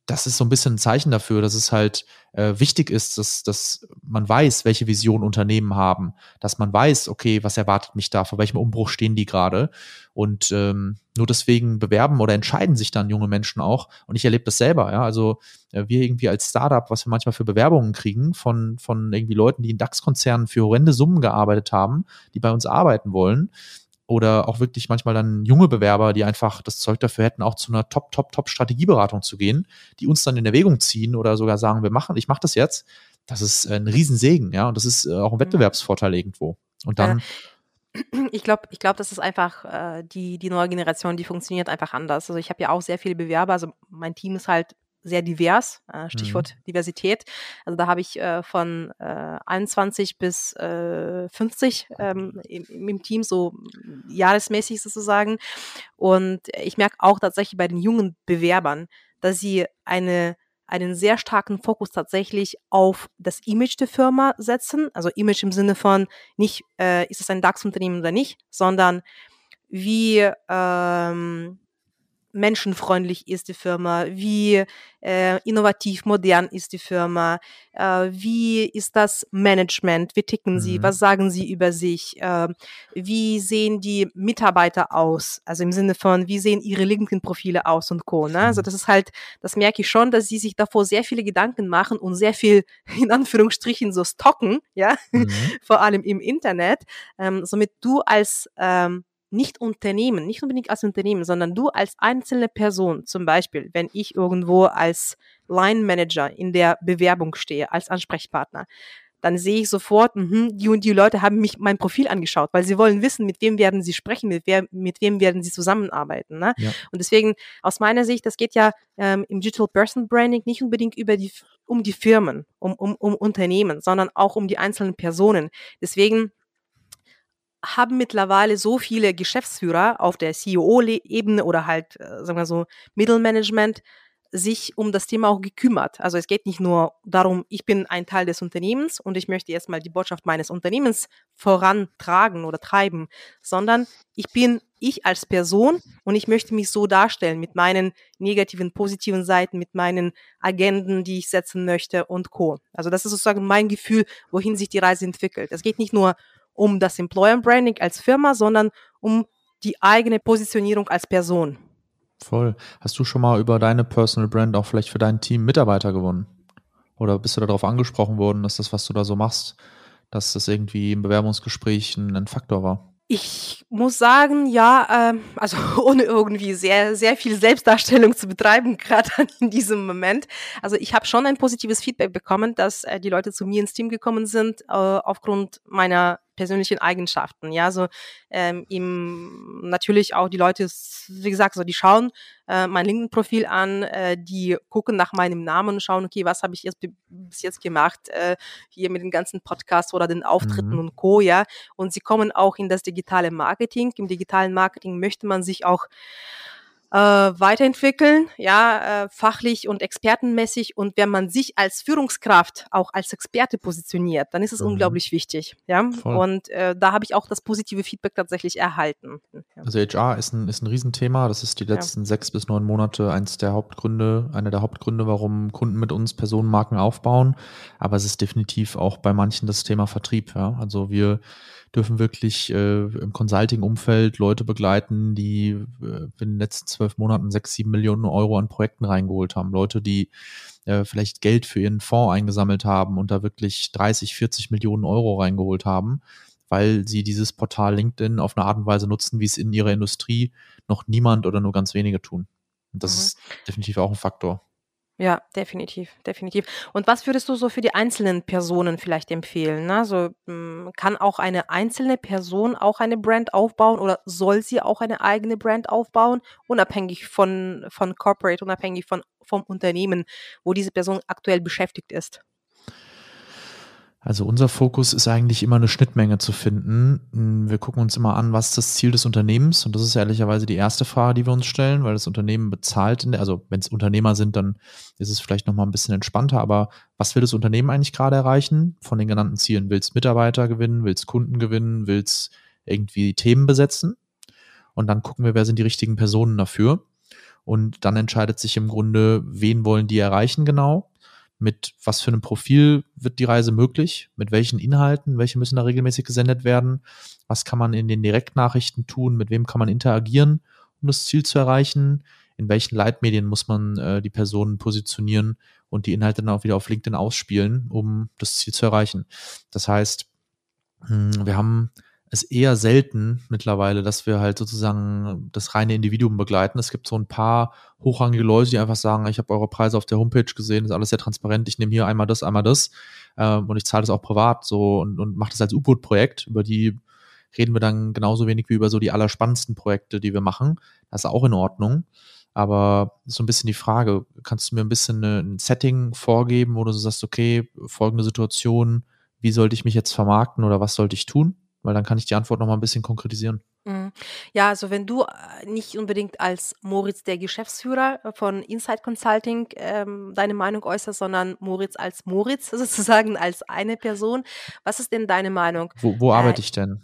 das ist so ein bisschen ein Zeichen dafür, dass es halt äh, wichtig ist, dass, dass man weiß, welche Vision Unternehmen haben, dass man weiß, okay, was erwartet mich da, vor welchem Umbruch stehen die gerade. Und ähm, nur deswegen bewerben oder entscheiden sich dann junge Menschen auch. Und ich erlebe das selber, ja. Also äh, wir irgendwie als Startup, was wir manchmal für Bewerbungen kriegen von, von irgendwie Leuten, die in DAX-Konzernen für horrende Summen gearbeitet haben, die bei uns arbeiten wollen oder auch wirklich manchmal dann junge Bewerber, die einfach das Zeug dafür hätten, auch zu einer Top, Top, Top Strategieberatung zu gehen, die uns dann in Erwägung ziehen oder sogar sagen, wir machen, ich mache das jetzt. Das ist ein Riesensegen, ja, und das ist äh, auch ein. Wettbewerbsvorteil irgendwo. Und dann *clears throat* ich glaube, ich glaube, das ist einfach äh, die, die neue Generation, die funktioniert einfach anders. Also ich habe ja auch sehr viele Bewerber, also mein Team ist halt sehr divers, äh, Stichwort mhm. Diversität. Also da habe ich äh, von äh, 21 bis äh, 50 ähm, im, im, Team, so jahresmäßig sozusagen. Und ich merke auch tatsächlich bei den jungen Bewerbern, dass sie eine einen sehr starken Fokus tatsächlich auf das Image der Firma setzen. Also Image im Sinne von nicht, ist es ein DAX-Unternehmen oder nicht, sondern wie ähm, menschenfreundlich ist die Firma, wie äh, innovativ, modern ist die Firma, äh, wie ist das Management, wie ticken mhm. sie, was sagen sie über sich, äh, wie sehen die Mitarbeiter aus, also im Sinne von, wie sehen ihre LinkedIn-Profile aus und Co. Ne? Also mhm. das ist halt, das merke ich schon, dass sie sich davor sehr viele Gedanken machen und sehr viel *laughs* in Anführungsstrichen so stocken, ja, mhm. *laughs* vor allem im Internet, ähm, somit du als ähm, nicht Unternehmen, nicht unbedingt als Unternehmen, sondern du als einzelne Person, zum Beispiel, wenn ich irgendwo als Line Manager in der Bewerbung stehe, als Ansprechpartner, dann sehe ich sofort, mh, die und die Leute haben mich mein Profil angeschaut, weil sie wollen wissen, mit wem werden sie sprechen, mit, wer, mit wem werden sie zusammenarbeiten. Ne? Ja. Und deswegen, aus meiner Sicht, das geht ja ähm, im Digital Person Branding nicht unbedingt über die, um die Firmen, um, um, um Unternehmen, sondern auch um die einzelnen Personen. Deswegen haben mittlerweile so viele Geschäftsführer auf der CEO-Ebene oder halt, äh, sagen wir so, Mittelmanagement sich um das Thema auch gekümmert. Also es geht nicht nur darum, ich bin ein Teil des Unternehmens und ich möchte jetzt mal die Botschaft meines Unternehmens vorantragen oder treiben, sondern ich bin ich als Person und ich möchte mich so darstellen mit meinen negativen, positiven Seiten, mit meinen Agenden, die ich setzen möchte und Co. Also das ist sozusagen mein Gefühl, wohin sich die Reise entwickelt. Es geht nicht nur um das Employer Branding als Firma, sondern um die eigene Positionierung als Person. Voll. Hast du schon mal über deine Personal Brand auch vielleicht für dein Team Mitarbeiter gewonnen? Oder bist du darauf angesprochen worden, dass das, was du da so machst, dass das irgendwie im Bewerbungsgespräch ein, Faktor war? Ich muss sagen, ja, ähm, also *laughs* ohne irgendwie sehr, sehr viel Selbstdarstellung zu betreiben, *laughs* gerade in diesem Moment. Also ich habe schon ein positives Feedback bekommen, dass äh, die Leute zu mir ins Team gekommen sind, äh, aufgrund meiner persönlichen Eigenschaften. Ja, so ähm, ihm natürlich auch die Leute, wie gesagt, so die schauen äh, mein LinkedIn-Profil an, äh, die gucken nach meinem Namen und schauen, okay, was habe ich jetzt bis jetzt gemacht, äh, hier mit den ganzen Podcasts oder den Auftritten mhm. und Co. Ja, und sie kommen auch in das digitale Marketing. Im digitalen Marketing möchte man sich auch äh, weiterentwickeln, ja, äh, fachlich und expertenmäßig. Und wenn man sich als Führungskraft auch als Experte positioniert, dann ist es mhm. unglaublich wichtig, ja. Voll. Und äh, da habe ich auch das positive Feedback tatsächlich erhalten. Ja. Also HR ist ein, ist ein Riesenthema. Das ist die letzten ja. sechs bis neun Monate eins der Hauptgründe, einer der Hauptgründe, warum Kunden mit uns Personenmarken aufbauen. Aber es ist definitiv auch bei manchen das Thema Vertrieb, ja. Also wir dürfen wirklich äh, im Consulting-Umfeld Leute begleiten, die äh, in den letzten zwölf Monaten sechs, sieben Millionen Euro an Projekten reingeholt haben. Leute, die äh, vielleicht Geld für ihren Fonds eingesammelt haben und da wirklich 30, 40 Millionen Euro reingeholt haben, weil sie dieses Portal LinkedIn auf eine Art und Weise nutzen, wie es in ihrer Industrie noch niemand oder nur ganz wenige tun. Und das mhm. ist definitiv auch ein Faktor. Ja, definitiv, definitiv. Und was würdest du so für die einzelnen Personen vielleicht empfehlen? Ne? So, hm, kann auch eine einzelne Person auch eine Brand aufbauen oder soll sie auch eine eigene Brand aufbauen, unabhängig von, von Corporate, unabhängig von, vom Unternehmen, wo diese Person aktuell beschäftigt ist? Also unser Fokus ist eigentlich immer eine Schnittmenge zu finden. Hm, wir gucken uns immer an, was das Ziel des Unternehmens und das ist ehrlicherweise die erste Frage, die wir uns stellen, weil das Unternehmen bezahlt, der, also wenn es Unternehmer sind, dann ist es vielleicht nochmal ein bisschen entspannter, aber was will das Unternehmen eigentlich gerade erreichen von den genannten Zielen? Will es Mitarbeiter gewinnen, will es Kunden gewinnen, will es irgendwie Themen besetzen? Und dann gucken wir, wer sind die richtigen Personen dafür. Und dann entscheidet sich im Grunde, wen wollen die erreichen genau mit was für einem Profil wird die Reise möglich, mit welchen Inhalten, welche müssen da regelmäßig gesendet werden, was kann man in den Direktnachrichten tun, mit wem kann man interagieren, um das Ziel zu erreichen, in welchen Leitmedien muss man äh, die Personen positionieren und die Inhalte dann auch wieder auf LinkedIn ausspielen, um das Ziel zu erreichen. Das heißt, hm, wir haben es eher selten mittlerweile, dass wir halt sozusagen das reine Individuum begleiten. Es gibt so ein paar hochrangige Leute, die einfach sagen, ich habe eure Preise auf der Homepage gesehen, ist alles sehr transparent, ich nehme hier einmal das, einmal das ähm, und ich zahle das auch privat so und, und mache das als U-Boot-Projekt. Über die reden wir dann genauso wenig wie über so die allerspannendsten Projekte, die wir machen. Das ist auch in Ordnung. Aber so ein bisschen die Frage, kannst du mir ein bisschen ein Setting vorgeben, wo du so sagst, okay, folgende Situation, wie sollte ich mich jetzt vermarkten oder was sollte ich tun? Weil dann kann ich die Antwort noch mal ein bisschen konkretisieren. Mhm. Ja, also wenn du äh, nicht unbedingt als Moritz, der Geschäftsführer äh, von Insight Consulting, ähm, deine Meinung äußerst, sondern Moritz als Moritz, *laughs* sozusagen als eine Person. Was ist denn deine Meinung? Wo, wo arbeite äh, ich denn?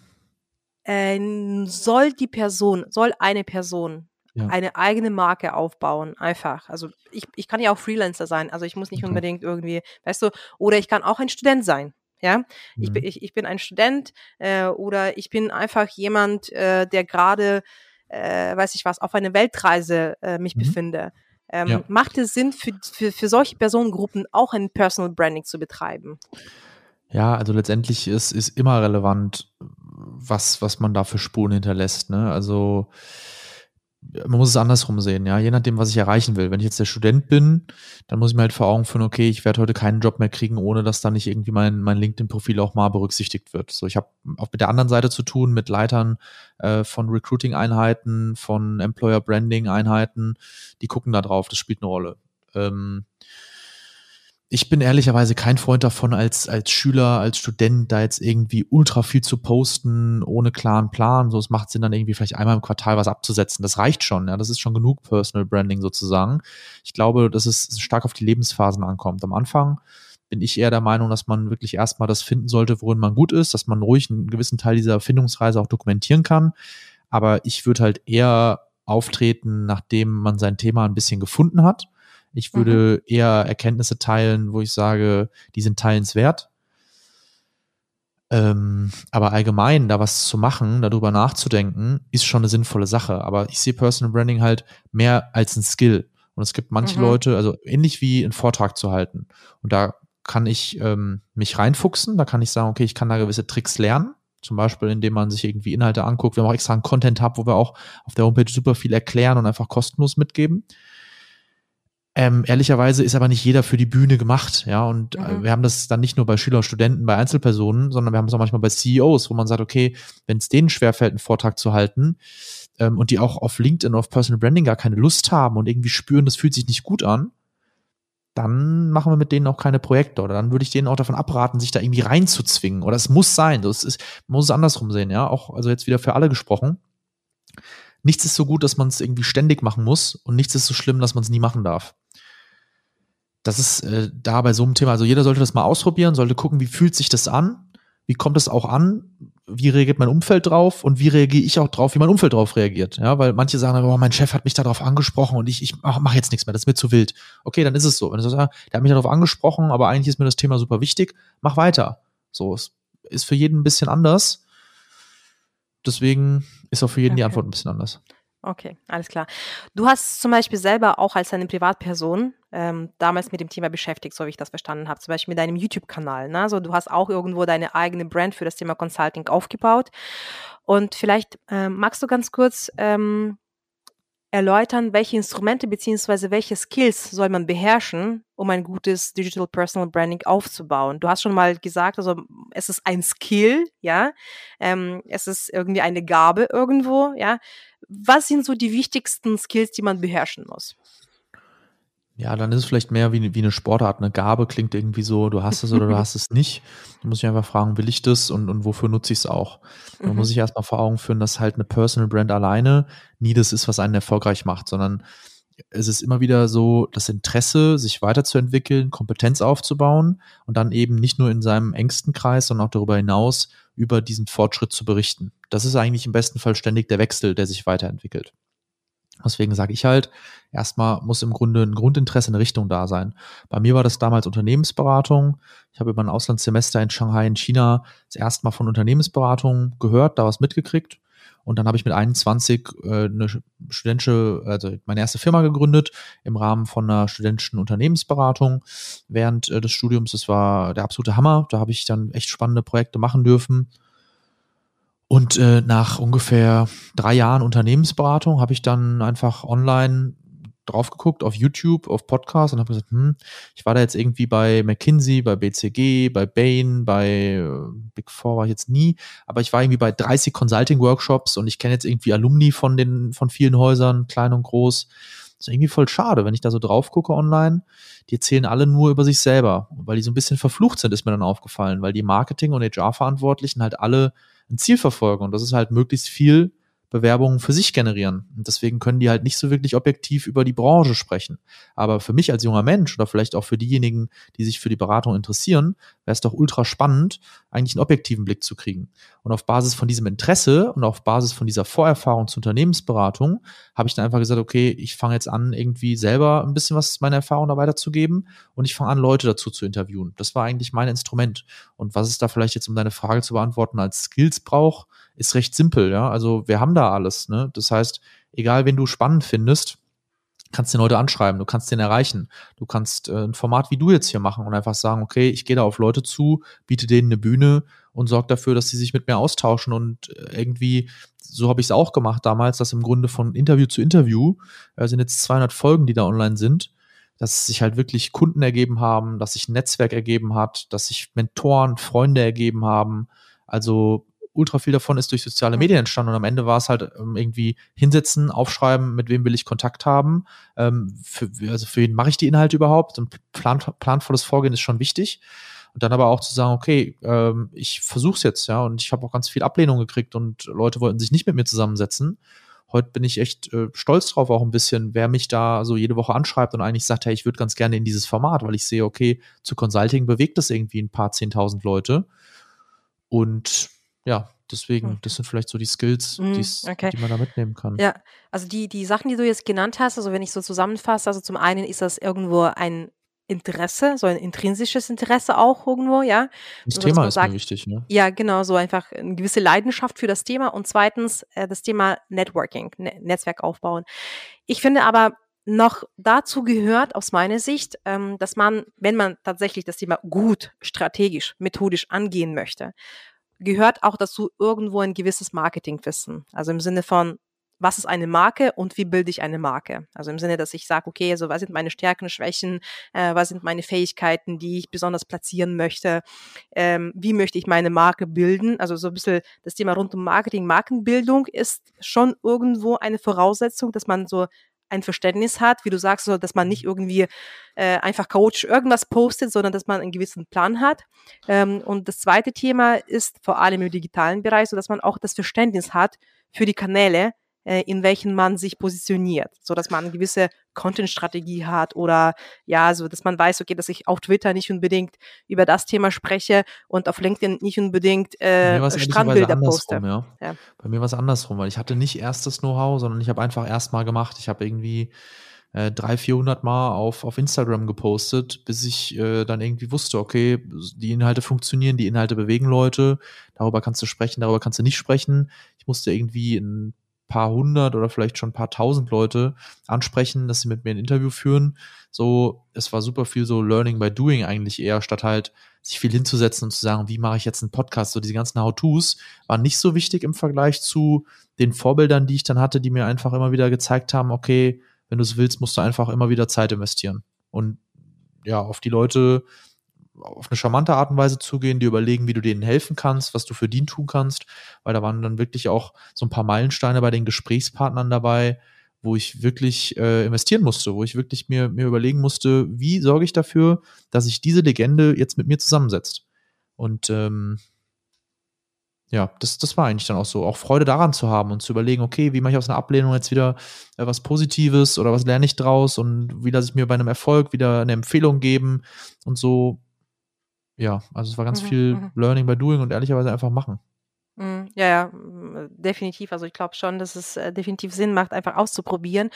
Äh, soll die Person, soll eine Person ja. eine eigene Marke aufbauen, einfach. Also ich, ich kann ja auch Freelancer sein, also ich muss nicht okay. unbedingt irgendwie, weißt du, oder ich kann auch ein Student sein. Ja, mhm. ich, bin, ich, ich bin ein Student äh, oder ich bin einfach jemand, äh, der gerade, äh, weiß ich was, auf einer Weltreise äh, mich mhm. befinde. Ähm, ja. Macht es Sinn, für, für, für solche Personengruppen auch ein Personal Branding zu betreiben? Ja, also letztendlich ist, ist immer relevant, was, was man da für Spuren hinterlässt. Ne? Also man muss es andersrum sehen, ja, je nachdem, was ich erreichen will. Wenn ich jetzt der Student bin, dann muss ich mir halt vor Augen führen, okay, ich werde heute keinen Job mehr kriegen, ohne dass da nicht irgendwie mein, mein LinkedIn-Profil auch mal berücksichtigt wird. So, ich habe auch mit der anderen Seite zu tun, mit Leitern äh, von Recruiting-Einheiten, von Employer-Branding-Einheiten, die gucken da drauf, das spielt eine Rolle. Ähm, ich bin ehrlicherweise kein Freund davon, als, als Schüler, als Student da jetzt irgendwie ultra viel zu posten, ohne klaren Plan. So, es macht Sinn, dann irgendwie vielleicht einmal im Quartal was abzusetzen. Das reicht schon, ja. Das ist schon genug Personal Branding sozusagen. Ich glaube, dass es stark auf die Lebensphasen ankommt. Am Anfang bin ich eher der Meinung, dass man wirklich erstmal das finden sollte, worin man gut ist, dass man ruhig einen gewissen Teil dieser Findungsreise auch dokumentieren kann. Aber ich würde halt eher auftreten, nachdem man sein Thema ein bisschen gefunden hat ich würde mhm. eher Erkenntnisse teilen, wo ich sage, die sind teilenswert. Ähm, aber allgemein da was zu machen, darüber nachzudenken, ist schon eine sinnvolle Sache. Aber ich sehe Personal Branding halt mehr als ein Skill. Und es gibt manche mhm. Leute, also ähnlich wie einen Vortrag zu halten. Und da kann ich ähm, mich reinfuchsen, da kann ich sagen, okay, ich kann da gewisse Tricks lernen. Zum Beispiel, indem man sich irgendwie Inhalte anguckt. Wir haben auch extra einen Content Hub, wo wir auch auf der Homepage super viel erklären und einfach kostenlos mitgeben. Ähm, ehrlicherweise ist aber nicht jeder für die Bühne gemacht, ja. Und äh, mhm. wir haben das dann nicht nur bei Schüler und Studenten, bei Einzelpersonen, sondern wir haben es auch manchmal bei CEOs, wo man sagt, okay, wenn es denen schwerfällt, einen Vortrag zu halten ähm, und die auch auf LinkedIn, auf Personal Branding gar keine Lust haben und irgendwie spüren, das fühlt sich nicht gut an, dann machen wir mit denen auch keine Projekte oder dann würde ich denen auch davon abraten, sich da irgendwie reinzuzwingen. Oder es muss sein. Das ist, man muss es andersrum sehen, ja. Auch, also jetzt wieder für alle gesprochen nichts ist so gut, dass man es irgendwie ständig machen muss und nichts ist so schlimm, dass man es nie machen darf. Das ist äh, da bei so einem Thema, also jeder sollte das mal ausprobieren, sollte gucken, wie fühlt sich das an, wie kommt es auch an, wie reagiert mein Umfeld drauf und wie reagiere ich auch drauf, wie mein Umfeld drauf reagiert. Ja, weil manche sagen, oh, mein Chef hat mich darauf angesprochen und ich, ich mache mach jetzt nichts mehr, das ist mir zu wild. Okay, dann ist es so. Wenn du sagst, ja, der hat mich darauf angesprochen, aber eigentlich ist mir das Thema super wichtig, mach weiter. So, es ist für jeden ein bisschen anders. Deswegen ist auch für jeden okay. die Antwort ein bisschen anders. Okay, alles klar. Du hast zum Beispiel selber auch als eine Privatperson ähm, damals mit dem Thema beschäftigt, so wie ich das verstanden habe, zum Beispiel mit deinem YouTube-Kanal. Ne? Also du hast auch irgendwo deine eigene Brand für das Thema Consulting aufgebaut. Und vielleicht ähm, magst du ganz kurz ähm, erläutern, welche Instrumente bzw. welche Skills soll man beherrschen, um ein gutes Digital Personal Branding aufzubauen. Du hast schon mal gesagt, also es ist ein Skill, ja, ähm, es ist irgendwie eine Gabe irgendwo, ja. Was sind so die wichtigsten Skills, die man beherrschen muss? Ja, dann ist es vielleicht mehr wie, wie eine Sportart. Eine Gabe klingt irgendwie so, du hast es oder du *laughs* hast es nicht. Du musst dich einfach fragen, will ich das und, und wofür nutze ich es auch? Man mhm. muss sich erstmal vor Augen führen, dass halt eine Personal Brand alleine nie das ist, was einen erfolgreich macht, sondern es ist immer wieder so das Interesse, sich weiterzuentwickeln, Kompetenz aufzubauen und dann eben nicht nur in seinem engsten Kreis, sondern auch darüber hinaus über diesen Fortschritt zu berichten. Das ist eigentlich im besten Fall ständig der Wechsel, der sich weiterentwickelt. Deswegen sage ich halt, erstmal muss im Grunde ein Grundinteresse in Richtung da sein. Bei mir war das damals Unternehmensberatung. Ich habe über ein Auslandssemester in Shanghai in China das erste Mal von Unternehmensberatung gehört, da was mitgekriegt. Und dann habe ich mit 21 äh, eine studentische, also meine erste Firma gegründet im Rahmen von einer studentischen Unternehmensberatung während äh, des Studiums. Das war der absolute Hammer. Da habe ich dann echt spannende Projekte machen dürfen. Und äh, nach ungefähr drei Jahren Unternehmensberatung habe ich dann einfach online drauf geguckt, auf YouTube, auf Podcast und habe gesagt, hm, ich war da jetzt irgendwie bei McKinsey, bei BCG, bei Bain, bei äh, Big Four war ich jetzt nie, aber ich war irgendwie bei 30 Consulting-Workshops und ich kenne jetzt irgendwie Alumni von den, von vielen Häusern, klein und groß. Das ist irgendwie voll schade, wenn ich da so drauf gucke online. Die erzählen alle nur über sich selber, weil die so ein bisschen verflucht sind, ist mir dann aufgefallen, weil die Marketing- und HR-Verantwortlichen halt alle ein Ziel verfolgen und das ist halt möglichst viel Bewerbungen für sich generieren. Und deswegen können die halt nicht so wirklich objektiv über die Branche sprechen. Aber für mich als junger Mensch oder vielleicht auch für diejenigen, die sich für die Beratung interessieren, wäre es doch ultra spannend, eigentlich einen objektiven Blick zu kriegen. Und auf Basis von diesem Interesse und auf Basis von dieser Vorerfahrung zur Unternehmensberatung habe ich dann einfach gesagt, okay, ich fange jetzt an, irgendwie selber ein bisschen was meiner Erfahrung da weiterzugeben und ich fange an, Leute dazu zu interviewen. Das war eigentlich mein Instrument. Und was es da vielleicht jetzt, um deine Frage zu beantworten, als Skills braucht, ist recht simpel, ja. Also wir haben da alles, ne? Das heißt, egal wen du spannend findest, kannst den Leute anschreiben, du kannst den erreichen. Du kannst äh, ein Format wie du jetzt hier machen und einfach sagen, okay, ich gehe da auf Leute zu, biete denen eine Bühne und sorge dafür, dass sie sich mit mir austauschen und äh, irgendwie, so habe ich es auch gemacht damals, dass im Grunde von Interview zu Interview, äh, sind jetzt 200 Folgen, die da online sind, dass sich halt wirklich Kunden ergeben haben, dass sich ein Netzwerk ergeben hat, dass sich Mentoren, Freunde ergeben haben. Also ultra viel davon ist durch soziale Medien entstanden und am Ende war es halt ähm, irgendwie hinsetzen, aufschreiben, mit wem will ich Kontakt haben, ähm, für, also für wen mache ich die Inhalte überhaupt und plan, planvolles Vorgehen ist schon wichtig. Und dann aber auch zu sagen, okay, ähm, ich versuche es jetzt, ja, und ich habe auch ganz viel Ablehnung gekriegt und Leute wollten sich nicht mit mir zusammensetzen. Heute bin ich echt äh, stolz drauf, auch ein bisschen, wer mich da so jede Woche anschreibt und eigentlich sagt, hey, ich würde ganz gerne in dieses Format, weil ich sehe, okay, zu Consulting bewegt das irgendwie ein paar zehntausend Leute. Und ja, deswegen, okay. das sind vielleicht so die Skills, mm, okay. die man da mitnehmen kann. Ja, also die, die Sachen, die du jetzt genannt hast, also wenn ich so zusammenfasse, also zum einen ist das irgendwo ein Interesse, so ein intrinsisches Interesse auch irgendwo, ja. Das also, Thema ist sagt, mir wichtig, ne? Ja, genau, so einfach eine gewisse Leidenschaft für das Thema und zweitens äh, das Thema Networking, ne Netzwerk aufbauen. Ich finde aber, noch dazu gehört aus meiner Sicht, ähm, dass man, wenn man tatsächlich das Thema gut, strategisch, methodisch angehen möchte, gehört auch dazu irgendwo ein gewisses Marketingwissen. Also im Sinne von, was ist eine Marke und wie bilde ich eine Marke? Also im Sinne, dass ich sage, okay, also was sind meine Stärken, Schwächen, äh, was sind meine Fähigkeiten, die ich besonders platzieren möchte, ähm, wie möchte ich meine Marke bilden? Also so ein bisschen das Thema rund um Marketing, Markenbildung ist schon irgendwo eine Voraussetzung, dass man so ein Verständnis hat, wie du sagst, so, dass man nicht irgendwie äh, einfach Coach irgendwas postet, sondern dass man einen gewissen Plan hat. Ähm, und das zweite Thema ist vor allem im digitalen Bereich, so dass man auch das Verständnis hat für die Kanäle, äh, in welchen man sich positioniert, so dass man eine gewisse Content-Strategie hat oder ja, so dass man weiß, okay, dass ich auf Twitter nicht unbedingt über das Thema spreche und auf LinkedIn nicht unbedingt äh, Strandbilder poste. Ja. Ja. Bei mir war es andersrum, weil ich hatte nicht erst das Know-how, sondern ich habe einfach erst mal gemacht. Ich habe irgendwie äh, 300, 400 Mal auf, auf Instagram gepostet, bis ich äh, dann irgendwie wusste, okay, die Inhalte funktionieren, die Inhalte bewegen Leute, darüber kannst du sprechen, darüber kannst du nicht sprechen. Ich musste irgendwie ein paar hundert oder vielleicht schon ein paar tausend Leute ansprechen, dass sie mit mir ein Interview führen. So, es war super viel so Learning by Doing eigentlich eher, statt halt sich viel hinzusetzen und zu sagen, wie mache ich jetzt einen Podcast? So diese ganzen How-Tos waren nicht so wichtig im Vergleich zu den Vorbildern, die ich dann hatte, die mir einfach immer wieder gezeigt haben, okay, wenn du es willst, musst du einfach immer wieder Zeit investieren. Und ja, auf die Leute auf eine charmante Art und Weise zugehen, die überlegen, wie du denen helfen kannst, was du für die tun kannst, weil da waren dann wirklich auch so ein paar Meilensteine bei den Gesprächspartnern dabei, wo ich wirklich äh, investieren musste, wo ich wirklich mir, mir überlegen musste, wie sorge ich dafür, dass sich diese Legende jetzt mit mir zusammensetzt. Und ähm, ja, das, das war eigentlich dann auch so. Auch Freude daran zu haben und zu überlegen, okay, wie mache ich aus einer Ablehnung jetzt wieder äh, was Positives oder was lerne ich draus und wie lasse ich mir bei einem Erfolg wieder eine Empfehlung geben und so ja, also es war ganz mhm, viel mhm. Learning by Doing und ehrlicherweise einfach machen. Mhm, ja, ja, definitiv. Also ich glaube schon, dass es äh, definitiv Sinn macht, einfach auszuprobieren.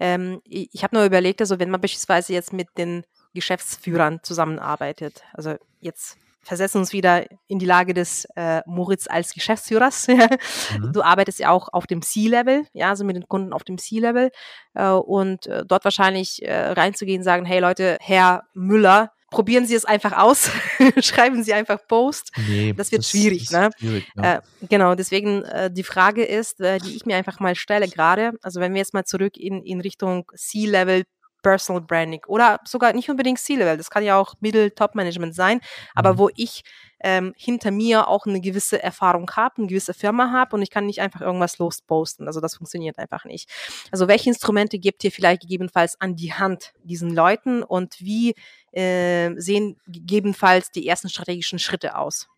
Ähm, ich ich habe nur überlegt, also wenn man beispielsweise jetzt mit den Geschäftsführern zusammenarbeitet, also jetzt versetzen uns wieder in die Lage des äh, Moritz als Geschäftsführers. *laughs* mhm. Du arbeitest ja auch auf dem C-Level, ja, also mit den Kunden auf dem C-Level äh, und äh, dort wahrscheinlich äh, reinzugehen, sagen, hey Leute, Herr Müller, probieren Sie es einfach aus, *laughs* schreiben Sie einfach Post. Nee, das wird das schwierig, ne? Schwierig, ja. äh, genau, deswegen äh, die Frage ist, äh, die ich mir einfach mal stelle gerade, also wenn wir jetzt mal zurück in, in Richtung C-Level Personal Branding oder sogar nicht unbedingt C-Level, das kann ja auch Middle Top Management sein, aber mhm. wo ich ähm, hinter mir auch eine gewisse Erfahrung habe, eine gewisse Firma habe und ich kann nicht einfach irgendwas losposten. Also das funktioniert einfach nicht. Also welche Instrumente gibt ihr vielleicht gegebenenfalls an die Hand diesen Leuten und wie äh, sehen gegebenenfalls die ersten strategischen Schritte aus?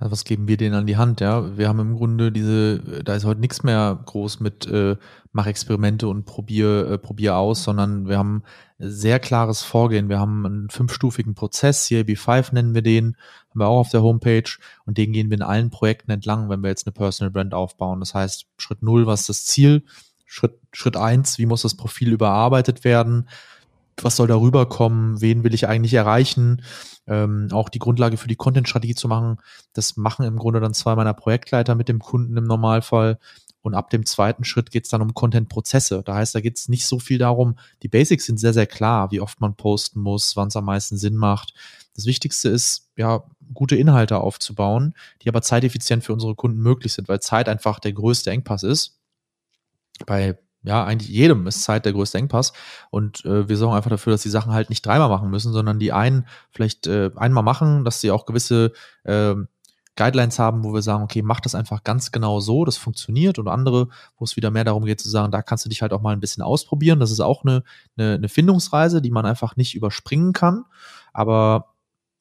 Also was geben wir denen an die Hand? Ja, wir haben im Grunde diese, da ist heute nichts mehr groß mit äh, mach Experimente und probier äh, probier aus, sondern wir haben sehr klares Vorgehen. Wir haben einen fünfstufigen Prozess, CAB5 nennen wir den, haben wir auch auf der Homepage und den gehen wir in allen Projekten entlang, wenn wir jetzt eine Personal Brand aufbauen. Das heißt, Schritt null, was ist das Ziel? Schritt Schritt eins, wie muss das Profil überarbeitet werden? Was soll darüber kommen, wen will ich eigentlich erreichen, ähm, auch die Grundlage für die Content-Strategie zu machen. Das machen im Grunde dann zwei meiner Projektleiter mit dem Kunden im Normalfall. Und ab dem zweiten Schritt geht es dann um Content-Prozesse. Da heißt, da geht es nicht so viel darum, die Basics sind sehr, sehr klar, wie oft man posten muss, wann es am meisten Sinn macht. Das Wichtigste ist, ja, gute Inhalte aufzubauen, die aber zeiteffizient für unsere Kunden möglich sind, weil Zeit einfach der größte Engpass ist. Bei ja, eigentlich jedem ist Zeit der größte Engpass. Und äh, wir sorgen einfach dafür, dass die Sachen halt nicht dreimal machen müssen, sondern die einen vielleicht äh, einmal machen, dass sie auch gewisse äh, Guidelines haben, wo wir sagen, okay, mach das einfach ganz genau so, das funktioniert. Und andere, wo es wieder mehr darum geht zu sagen, da kannst du dich halt auch mal ein bisschen ausprobieren. Das ist auch eine, eine, eine Findungsreise, die man einfach nicht überspringen kann. Aber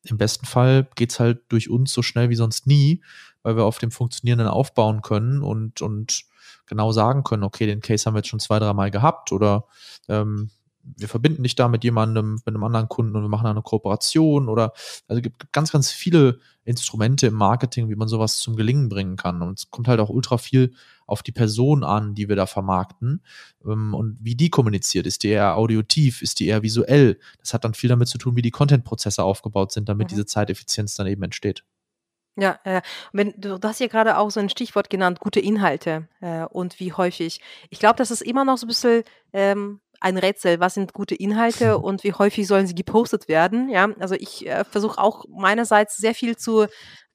im besten Fall geht's halt durch uns so schnell wie sonst nie, weil wir auf dem Funktionierenden aufbauen können und, und genau sagen können, okay, den Case haben wir jetzt schon zwei, drei Mal gehabt oder ähm, wir verbinden dich da mit jemandem, mit einem anderen Kunden und wir machen eine Kooperation oder also es gibt ganz, ganz viele Instrumente im Marketing, wie man sowas zum Gelingen bringen kann. Und es kommt halt auch ultra viel auf die Person an, die wir da vermarkten ähm, und wie die kommuniziert. Ist die eher audiotiv, ist die eher visuell? Das hat dann viel damit zu tun, wie die Content-Prozesse aufgebaut sind, damit mhm. diese Zeiteffizienz dann eben entsteht. Ja, äh, wenn du, du hast ja gerade auch so ein Stichwort genannt, gute Inhalte äh, und wie häufig. Ich glaube, das ist immer noch so ein bisschen ähm, ein Rätsel. Was sind gute Inhalte *laughs* und wie häufig sollen sie gepostet werden? Ja, also ich äh, versuche auch meinerseits sehr viel zu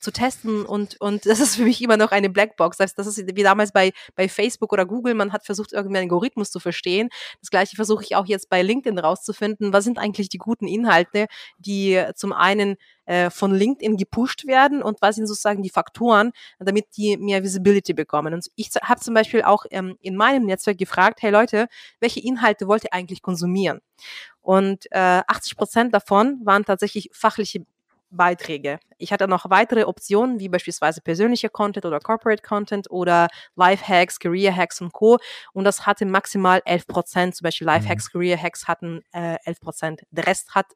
zu testen und, und *laughs* das ist für mich immer noch eine Blackbox. Das, das ist wie damals bei, bei Facebook oder Google, man hat versucht, irgendwie einen Algorithmus zu verstehen. Das gleiche versuche ich auch jetzt bei LinkedIn rauszufinden. Was sind eigentlich die guten Inhalte, die zum einen äh, von LinkedIn gepusht werden und was sind sozusagen die Faktoren, damit die mehr Visibility bekommen. Und ich habe zum Beispiel auch ähm, in meinem Netzwerk gefragt, hey Leute, welche Inhalte wollt ihr eigentlich konsumieren? Und äh, 80 Prozent davon waren tatsächlich fachliche Beiträge. Ich hatte noch weitere Optionen, wie beispielsweise persönlicher Content oder Corporate Content oder Life Hacks, Career Hacks und Co. Und das hatte maximal 11 Prozent. Zum Beispiel Life Hacks, mhm. Career Hacks hatten äh, 11 Prozent. Der Rest hat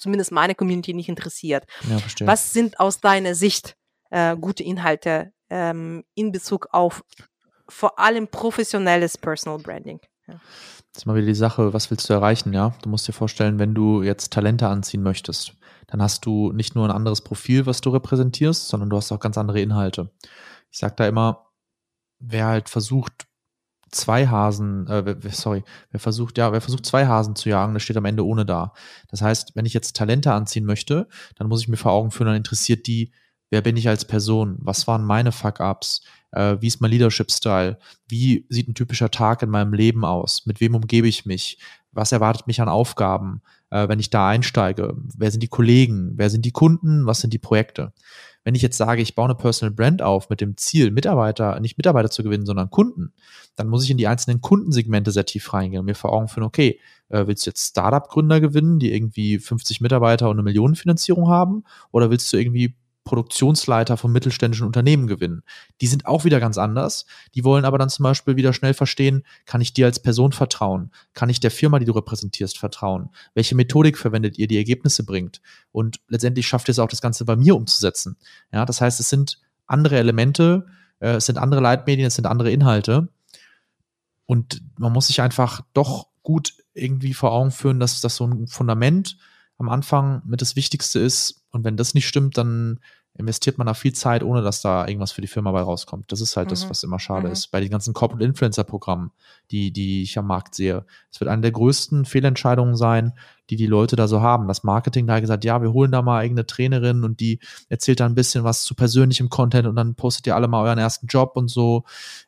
zumindest meine Community nicht interessiert. Ja, verstehe. Was sind aus deiner Sicht äh, gute Inhalte ähm, in Bezug auf vor allem professionelles Personal Branding? Ja. Das ist mal wieder die Sache, was willst du erreichen, ja? Du musst dir vorstellen, wenn du jetzt Talente anziehen möchtest, dann hast du nicht nur ein anderes Profil, was du repräsentierst, sondern du hast auch ganz andere Inhalte. Ich sage da immer, wer halt versucht, zwei Hasen, äh, sorry, wer versucht, ja, wer versucht, zwei Hasen zu jagen, der steht am Ende ohne da. Das heißt, wenn ich jetzt Talente anziehen möchte, dann muss ich mir vor Augen führen, dann interessiert die, wer bin ich als Person, was waren meine Fuck-Ups, äh, wie ist mein Leadership-Style, wie sieht ein typischer Tag in meinem Leben aus, mit wem umgebe ich mich, was erwartet mich an Aufgaben, äh, wenn ich da einsteige, wer sind die Kollegen, wer sind die Kunden, was sind die Projekte. Wenn ich jetzt sage, ich baue eine Personal Brand auf mit dem Ziel, Mitarbeiter, nicht Mitarbeiter zu gewinnen, sondern Kunden, dann muss ich in die einzelnen Kundensegmente sehr tief reingehen und mir vor Augen führen, okay, äh, willst du jetzt Startup-Gründer gewinnen, die irgendwie 50 Mitarbeiter und eine Millionenfinanzierung haben? Oder willst du irgendwie Produktionsleiter von mittelständischen Unternehmen gewinnen. Die sind auch wieder ganz anders. Die wollen aber dann zum Beispiel wieder schnell verstehen, kann ich dir als Person vertrauen? Kann ich der Firma, die du repräsentierst, vertrauen? Welche Methodik verwendet ihr, die Ergebnisse bringt? Und letztendlich schafft ihr es auch, das Ganze bei mir umzusetzen. Ja, das heißt, es sind andere Elemente, äh, es sind andere Leitmedien, es sind andere Inhalte. Und man muss sich einfach doch gut irgendwie vor Augen führen, dass das so ein Fundament am Anfang mit das Wichtigste ist. Und wenn das nicht stimmt, dann investiert man da viel Zeit, ohne dass da irgendwas für die Firma bei rauskommt. Das ist halt mhm. das, was immer schade mhm. ist. Bei den ganzen Corporate Influencer Programmen, die, die ich am Markt sehe. Es wird eine der größten Fehlentscheidungen sein, die die Leute da so haben. Das Marketing da gesagt, ja, wir holen da mal eigene Trainerin und die erzählt da ein bisschen was zu persönlichem Content und dann postet ihr alle mal euren ersten Job und so.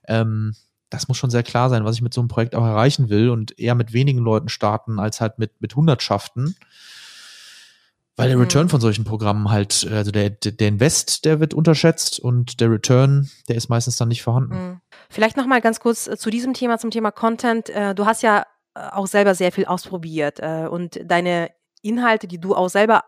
Ähm, das muss schon sehr klar sein, was ich mit so einem Projekt auch erreichen will und eher mit wenigen Leuten starten als halt mit, mit Hundertschaften. Weil der Return mhm. von solchen Programmen halt, also der, der Invest, der wird unterschätzt und der Return, der ist meistens dann nicht vorhanden. Mhm. Vielleicht nochmal ganz kurz äh, zu diesem Thema, zum Thema Content. Äh, du hast ja äh, auch selber sehr viel ausprobiert und deine Inhalte, die du auch selber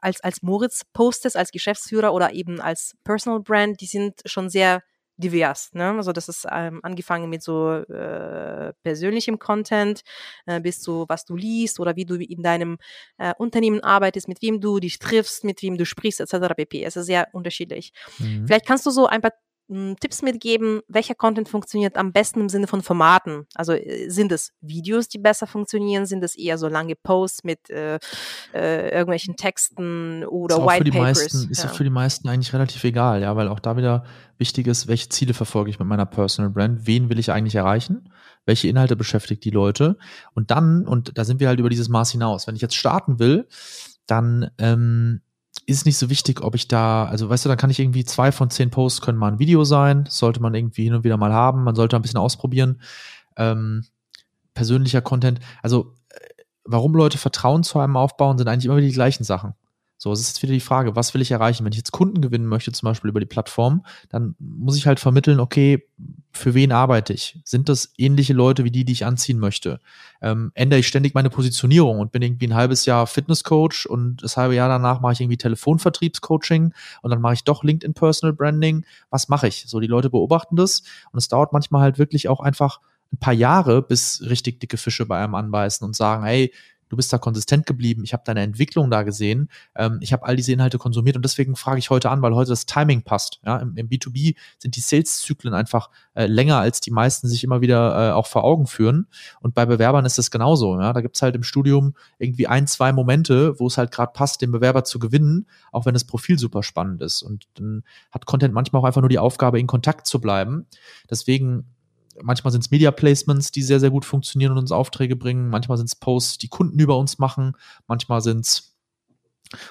als, als Moritz postest, als Geschäftsführer oder eben als Personal Brand, die sind schon sehr divers. Ne? Also das ist ähm, angefangen mit so äh, persönlichem Content äh, bis zu was du liest oder wie du in deinem äh, Unternehmen arbeitest, mit wem du dich triffst, mit wem du sprichst etc. pp. Es ist sehr unterschiedlich. Mhm. Vielleicht kannst du so ein paar Tipps mitgeben, welcher Content funktioniert am besten im Sinne von Formaten? Also äh, sind es Videos, die besser funktionieren? Sind es eher so lange Posts mit äh, äh, irgendwelchen Texten oder ist White Papers? Meisten, ist ja. für die meisten eigentlich relativ egal, ja, weil auch da wieder wichtig ist, welche Ziele verfolge ich mit meiner Personal Brand? Wen will ich eigentlich erreichen? Welche Inhalte beschäftigt die Leute? Und dann, und da sind wir halt über dieses Maß hinaus. Wenn ich jetzt starten will, dann ähm, ist nicht so wichtig, ob ich da, also weißt du, dann kann ich irgendwie zwei von zehn Posts können mal ein Video sein, sollte man irgendwie hin und wieder mal haben, man sollte ein bisschen ausprobieren. Ähm, persönlicher Content, also äh, warum Leute Vertrauen zu einem aufbauen, sind eigentlich immer wieder die gleichen Sachen. So, es ist wieder die Frage, was will ich erreichen? Wenn ich jetzt Kunden gewinnen möchte, zum Beispiel über die Plattform, dann muss ich halt vermitteln, okay, für wen arbeite ich? Sind das ähnliche Leute wie die, die ich anziehen möchte? Ähm, ändere ich ständig meine Positionierung und bin irgendwie ein halbes Jahr Fitnesscoach und das halbe Jahr danach mache ich irgendwie Telefonvertriebscoaching und dann mache ich doch LinkedIn Personal Branding. Was mache ich? So, die Leute beobachten das und es dauert manchmal halt wirklich auch einfach ein paar Jahre, bis richtig dicke Fische bei einem anbeißen und sagen, hey, du bist da konsistent geblieben, ich habe deine Entwicklung da gesehen, ähm, ich habe all diese Inhalte konsumiert und deswegen frage ich heute an, weil heute das Timing passt. Ja? Im, im B2B sind die Sales-Zyklen einfach äh, länger, als die meisten sich immer wieder äh, auch vor Augen führen. Und bei Bewerbern ist das genauso. Ja? Da gibt es halt im Studium irgendwie ein, zwei Momente, wo es halt gerade passt, den Bewerber zu gewinnen, auch wenn das Profil super spannend ist. Und dann hat Content manchmal auch einfach nur die Aufgabe, in Kontakt zu bleiben. Deswegen manchmal sind es Media Placements, die sehr, sehr gut funktionieren und uns Aufträge bringen. Manchmal sind es Posts, die Kunden über uns machen. Manchmal sind es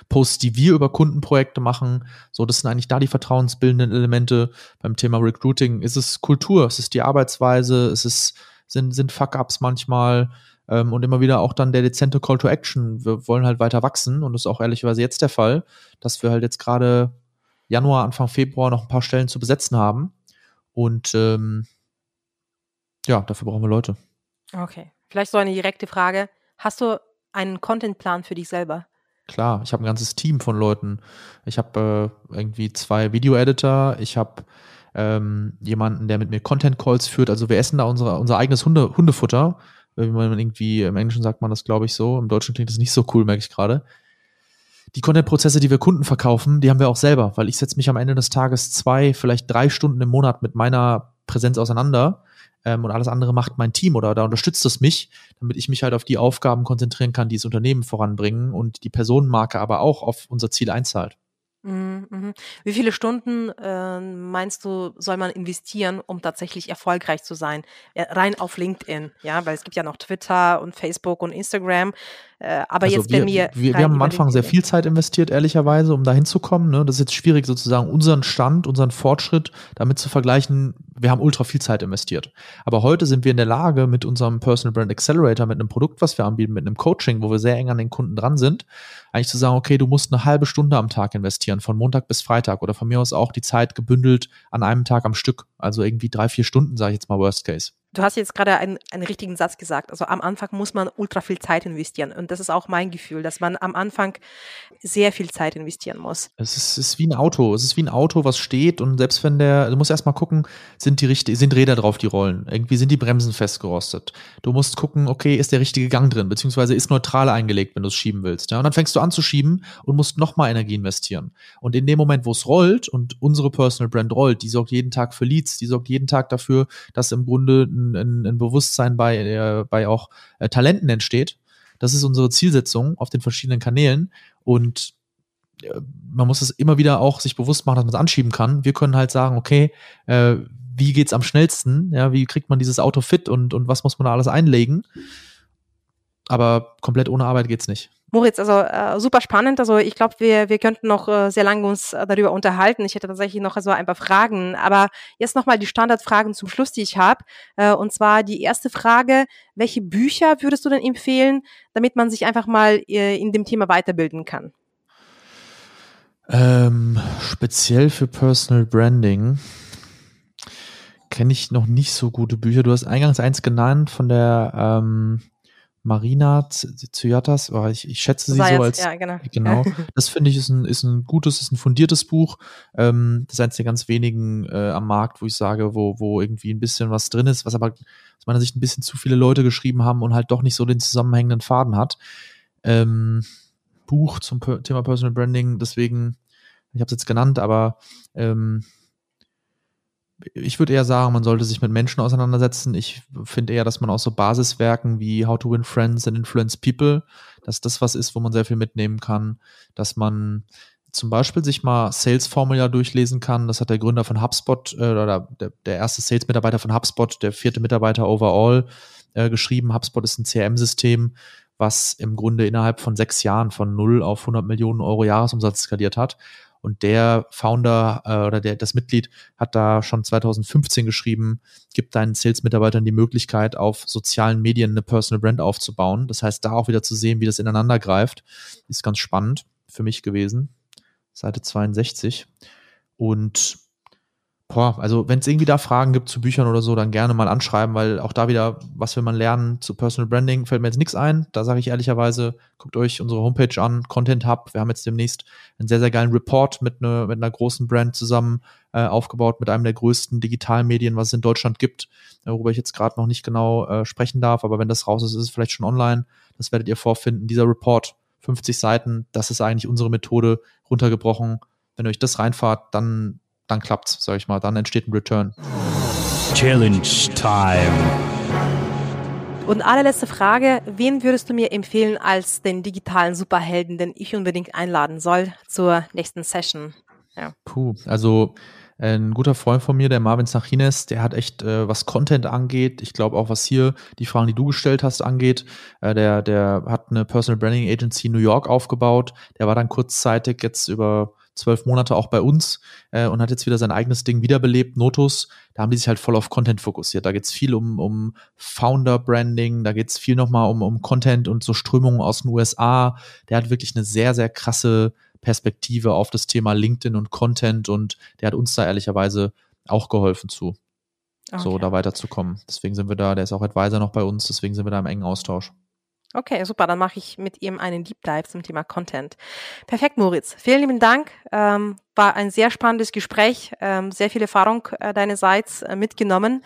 Posts, die wir über Kundenprojekte machen. So, das sind eigentlich da die vertrauensbildenden Elemente. Beim Thema Recruiting ist es Kultur, es ist die Arbeitsweise, es ist, sind, sind Fuck-Ups manchmal ähm, und immer wieder auch dann der dezente Call to Action. Wir wollen halt weiter wachsen und das ist auch ehrlicherweise jetzt der Fall, dass wir halt jetzt gerade Januar, Anfang Februar noch ein paar Stellen zu besetzen haben. Und ähm, ja, dafür brauchen wir Leute. Okay. Vielleicht so eine direkte Frage. Hast du einen Contentplan für dich selber? Klar, ich habe ein ganzes Team von Leuten. Ich habe äh, irgendwie zwei Video-Editor, ich habe ähm, jemanden, der mit mir Content-Calls führt. Also wir essen da unsere, unser eigenes Hunde, Hundefutter. Wie man irgendwie, im Englischen sagt man das, glaube ich, so. Im Deutschen klingt das nicht so cool, merke ich gerade. Die Content-Prozesse, die wir Kunden verkaufen, die haben wir auch selber, weil ich setze mich am Ende des Tages zwei, vielleicht drei Stunden im Monat mit meiner Präsenz auseinander ähm, und alles andere macht mein Team oder da unterstützt es mich, damit ich mich halt auf die Aufgaben konzentrieren kann, die das Unternehmen voranbringen und die Personenmarke aber auch auf unser Ziel einzahlt. Mhm, mhm. Wie viele Stunden äh, meinst du, soll man investieren, um tatsächlich erfolgreich zu sein? Ja, rein auf LinkedIn, ja, weil es gibt ja noch Twitter und Facebook und Instagram. Äh, aber also jetzt wir, bei mir. Wir, wir haben am Anfang sehr viel Zeit investiert, ehrlicherweise, um da hinzukommen. Ne? Das ist jetzt schwierig, sozusagen unseren Stand, unseren Fortschritt damit zu vergleichen. Wir haben ultra viel Zeit investiert. Aber heute sind wir in der Lage, mit unserem Personal Brand Accelerator, mit einem Produkt, was wir anbieten, mit einem Coaching, wo wir sehr eng an den Kunden dran sind, eigentlich zu sagen, okay, du musst eine halbe Stunde am Tag investieren, von Montag bis Freitag oder von mir aus auch die Zeit gebündelt an einem Tag am Stück. Also irgendwie drei, vier Stunden, sage ich jetzt mal Worst Case. Du hast jetzt gerade einen, einen richtigen Satz gesagt. Also am Anfang muss man ultra viel Zeit investieren. Und das ist auch mein Gefühl, dass man am Anfang sehr viel Zeit investieren muss. Es ist, ist wie ein Auto. Es ist wie ein Auto, was steht. Und selbst wenn der, du musst erstmal gucken, sind die richtig, sind Räder drauf, die rollen. Irgendwie sind die Bremsen festgerostet. Du musst gucken, okay, ist der richtige Gang drin, beziehungsweise ist neutral eingelegt, wenn du es schieben willst. Ja? Und dann fängst du an zu schieben und musst nochmal Energie investieren. Und in dem Moment, wo es rollt und unsere Personal Brand rollt, die sorgt jeden Tag für Leads, die sorgt jeden Tag dafür, dass im Grunde ein, ein, ein Bewusstsein bei, äh, bei auch äh, Talenten entsteht. Das ist unsere Zielsetzung auf den verschiedenen Kanälen. Und äh, man muss es immer wieder auch sich bewusst machen, dass man es anschieben kann. Wir können halt sagen, okay, äh, wie geht's am schnellsten? Ja, wie kriegt man dieses Auto fit und, und was muss man da alles einlegen? Aber komplett ohne Arbeit geht's nicht. Moritz, also äh, super spannend. Also ich glaube, wir, wir könnten noch äh, sehr lange uns äh, darüber unterhalten. Ich hätte tatsächlich noch so ein paar Fragen. Aber jetzt nochmal die Standardfragen zum Schluss, die ich habe. Äh, und zwar die erste Frage, welche Bücher würdest du denn empfehlen, damit man sich einfach mal äh, in dem Thema weiterbilden kann? Ähm, speziell für Personal Branding kenne ich noch nicht so gute Bücher. Du hast eingangs eins genannt von der ähm, Marina Zyatas, oh, ich, ich schätze sie so als ja, genau. *laughs* genau. Das finde ich ist ein, ist ein gutes, ist ein fundiertes Buch. Ähm, das ist eines der ganz wenigen äh, am Markt, wo ich sage, wo, wo irgendwie ein bisschen was drin ist, was aber aus meiner Sicht ein bisschen zu viele Leute geschrieben haben und halt doch nicht so den zusammenhängenden Faden hat. Ähm, Buch zum Thema Personal Branding, deswegen, ich habe es jetzt genannt, aber ähm, ich würde eher sagen, man sollte sich mit Menschen auseinandersetzen. Ich finde eher, dass man aus so Basiswerken wie How to Win Friends and Influence People, dass das was ist, wo man sehr viel mitnehmen kann, dass man zum Beispiel sich mal Sales Formula durchlesen kann. Das hat der Gründer von HubSpot äh, oder der, der erste Sales-Mitarbeiter von HubSpot, der vierte Mitarbeiter overall äh, geschrieben. HubSpot ist ein CRM-System, was im Grunde innerhalb von sechs Jahren von null auf 100 Millionen Euro Jahresumsatz skaliert hat. Und der Founder äh, oder der, das Mitglied hat da schon 2015 geschrieben, gibt deinen Sales-Mitarbeitern die Möglichkeit, auf sozialen Medien eine Personal Brand aufzubauen. Das heißt, da auch wieder zu sehen, wie das ineinander greift, ist ganz spannend für mich gewesen. Seite 62. Und Boah, also wenn es irgendwie da Fragen gibt zu Büchern oder so, dann gerne mal anschreiben, weil auch da wieder, was will man lernen zu Personal Branding, fällt mir jetzt nichts ein. Da sage ich ehrlicherweise, guckt euch unsere Homepage an, Content Hub. Wir haben jetzt demnächst einen sehr, sehr geilen Report mit, ne, mit einer großen Brand zusammen äh, aufgebaut, mit einem der größten Digitalmedien, was es in Deutschland gibt, äh, worüber ich jetzt gerade noch nicht genau äh, sprechen darf, aber wenn das raus ist, ist es vielleicht schon online. Das werdet ihr vorfinden. Dieser Report, 50 Seiten, das ist eigentlich unsere Methode runtergebrochen. Wenn ihr euch das reinfahrt, dann dann klappt's, sag ich mal. Dann entsteht ein Return. Challenge Time. Und allerletzte Frage, wen würdest du mir empfehlen als den digitalen Superhelden, den ich unbedingt einladen soll zur nächsten Session? Ja. Puh, also ein guter Freund von mir, der Marvin Sachines, der hat echt, äh, was Content angeht, ich glaube auch was hier die Fragen, die du gestellt hast, angeht, äh, der, der hat eine Personal Branding Agency in New York aufgebaut, der war dann kurzzeitig jetzt über zwölf Monate auch bei uns äh, und hat jetzt wieder sein eigenes Ding wiederbelebt, Notus. Da haben die sich halt voll auf Content fokussiert. Da geht es viel um, um Founder-Branding, da geht es viel nochmal um, um Content und so Strömungen aus den USA. Der hat wirklich eine sehr, sehr krasse Perspektive auf das Thema LinkedIn und Content und der hat uns da ehrlicherweise auch geholfen zu. Okay. So, da weiterzukommen. Deswegen sind wir da, der ist auch Advisor noch bei uns, deswegen sind wir da im engen Austausch. Okay, super. Dann mache ich mit ihm einen Deep Dive zum Thema Content. Perfekt, Moritz. Vielen lieben Dank. Ähm, war ein sehr spannendes Gespräch. Ähm, sehr viel Erfahrung äh, deinerseits äh, mitgenommen.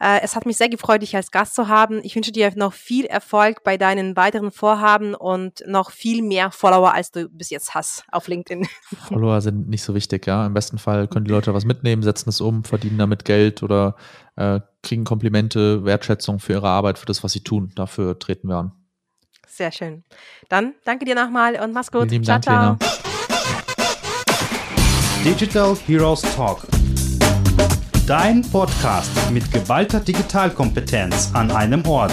Äh, es hat mich sehr gefreut, dich als Gast zu haben. Ich wünsche dir noch viel Erfolg bei deinen weiteren Vorhaben und noch viel mehr Follower, als du bis jetzt hast auf LinkedIn. *laughs* Follower sind nicht so wichtig, ja. Im besten Fall können die Leute was mitnehmen, setzen es um, verdienen damit Geld oder äh, kriegen Komplimente, Wertschätzung für ihre Arbeit, für das, was sie tun. Dafür treten wir an. Sehr schön. Dann danke dir nochmal und mach's gut. Vielen ciao, Dank, ciao. Lena. Digital Heroes Talk Dein Podcast mit geballter Digitalkompetenz an einem Ort.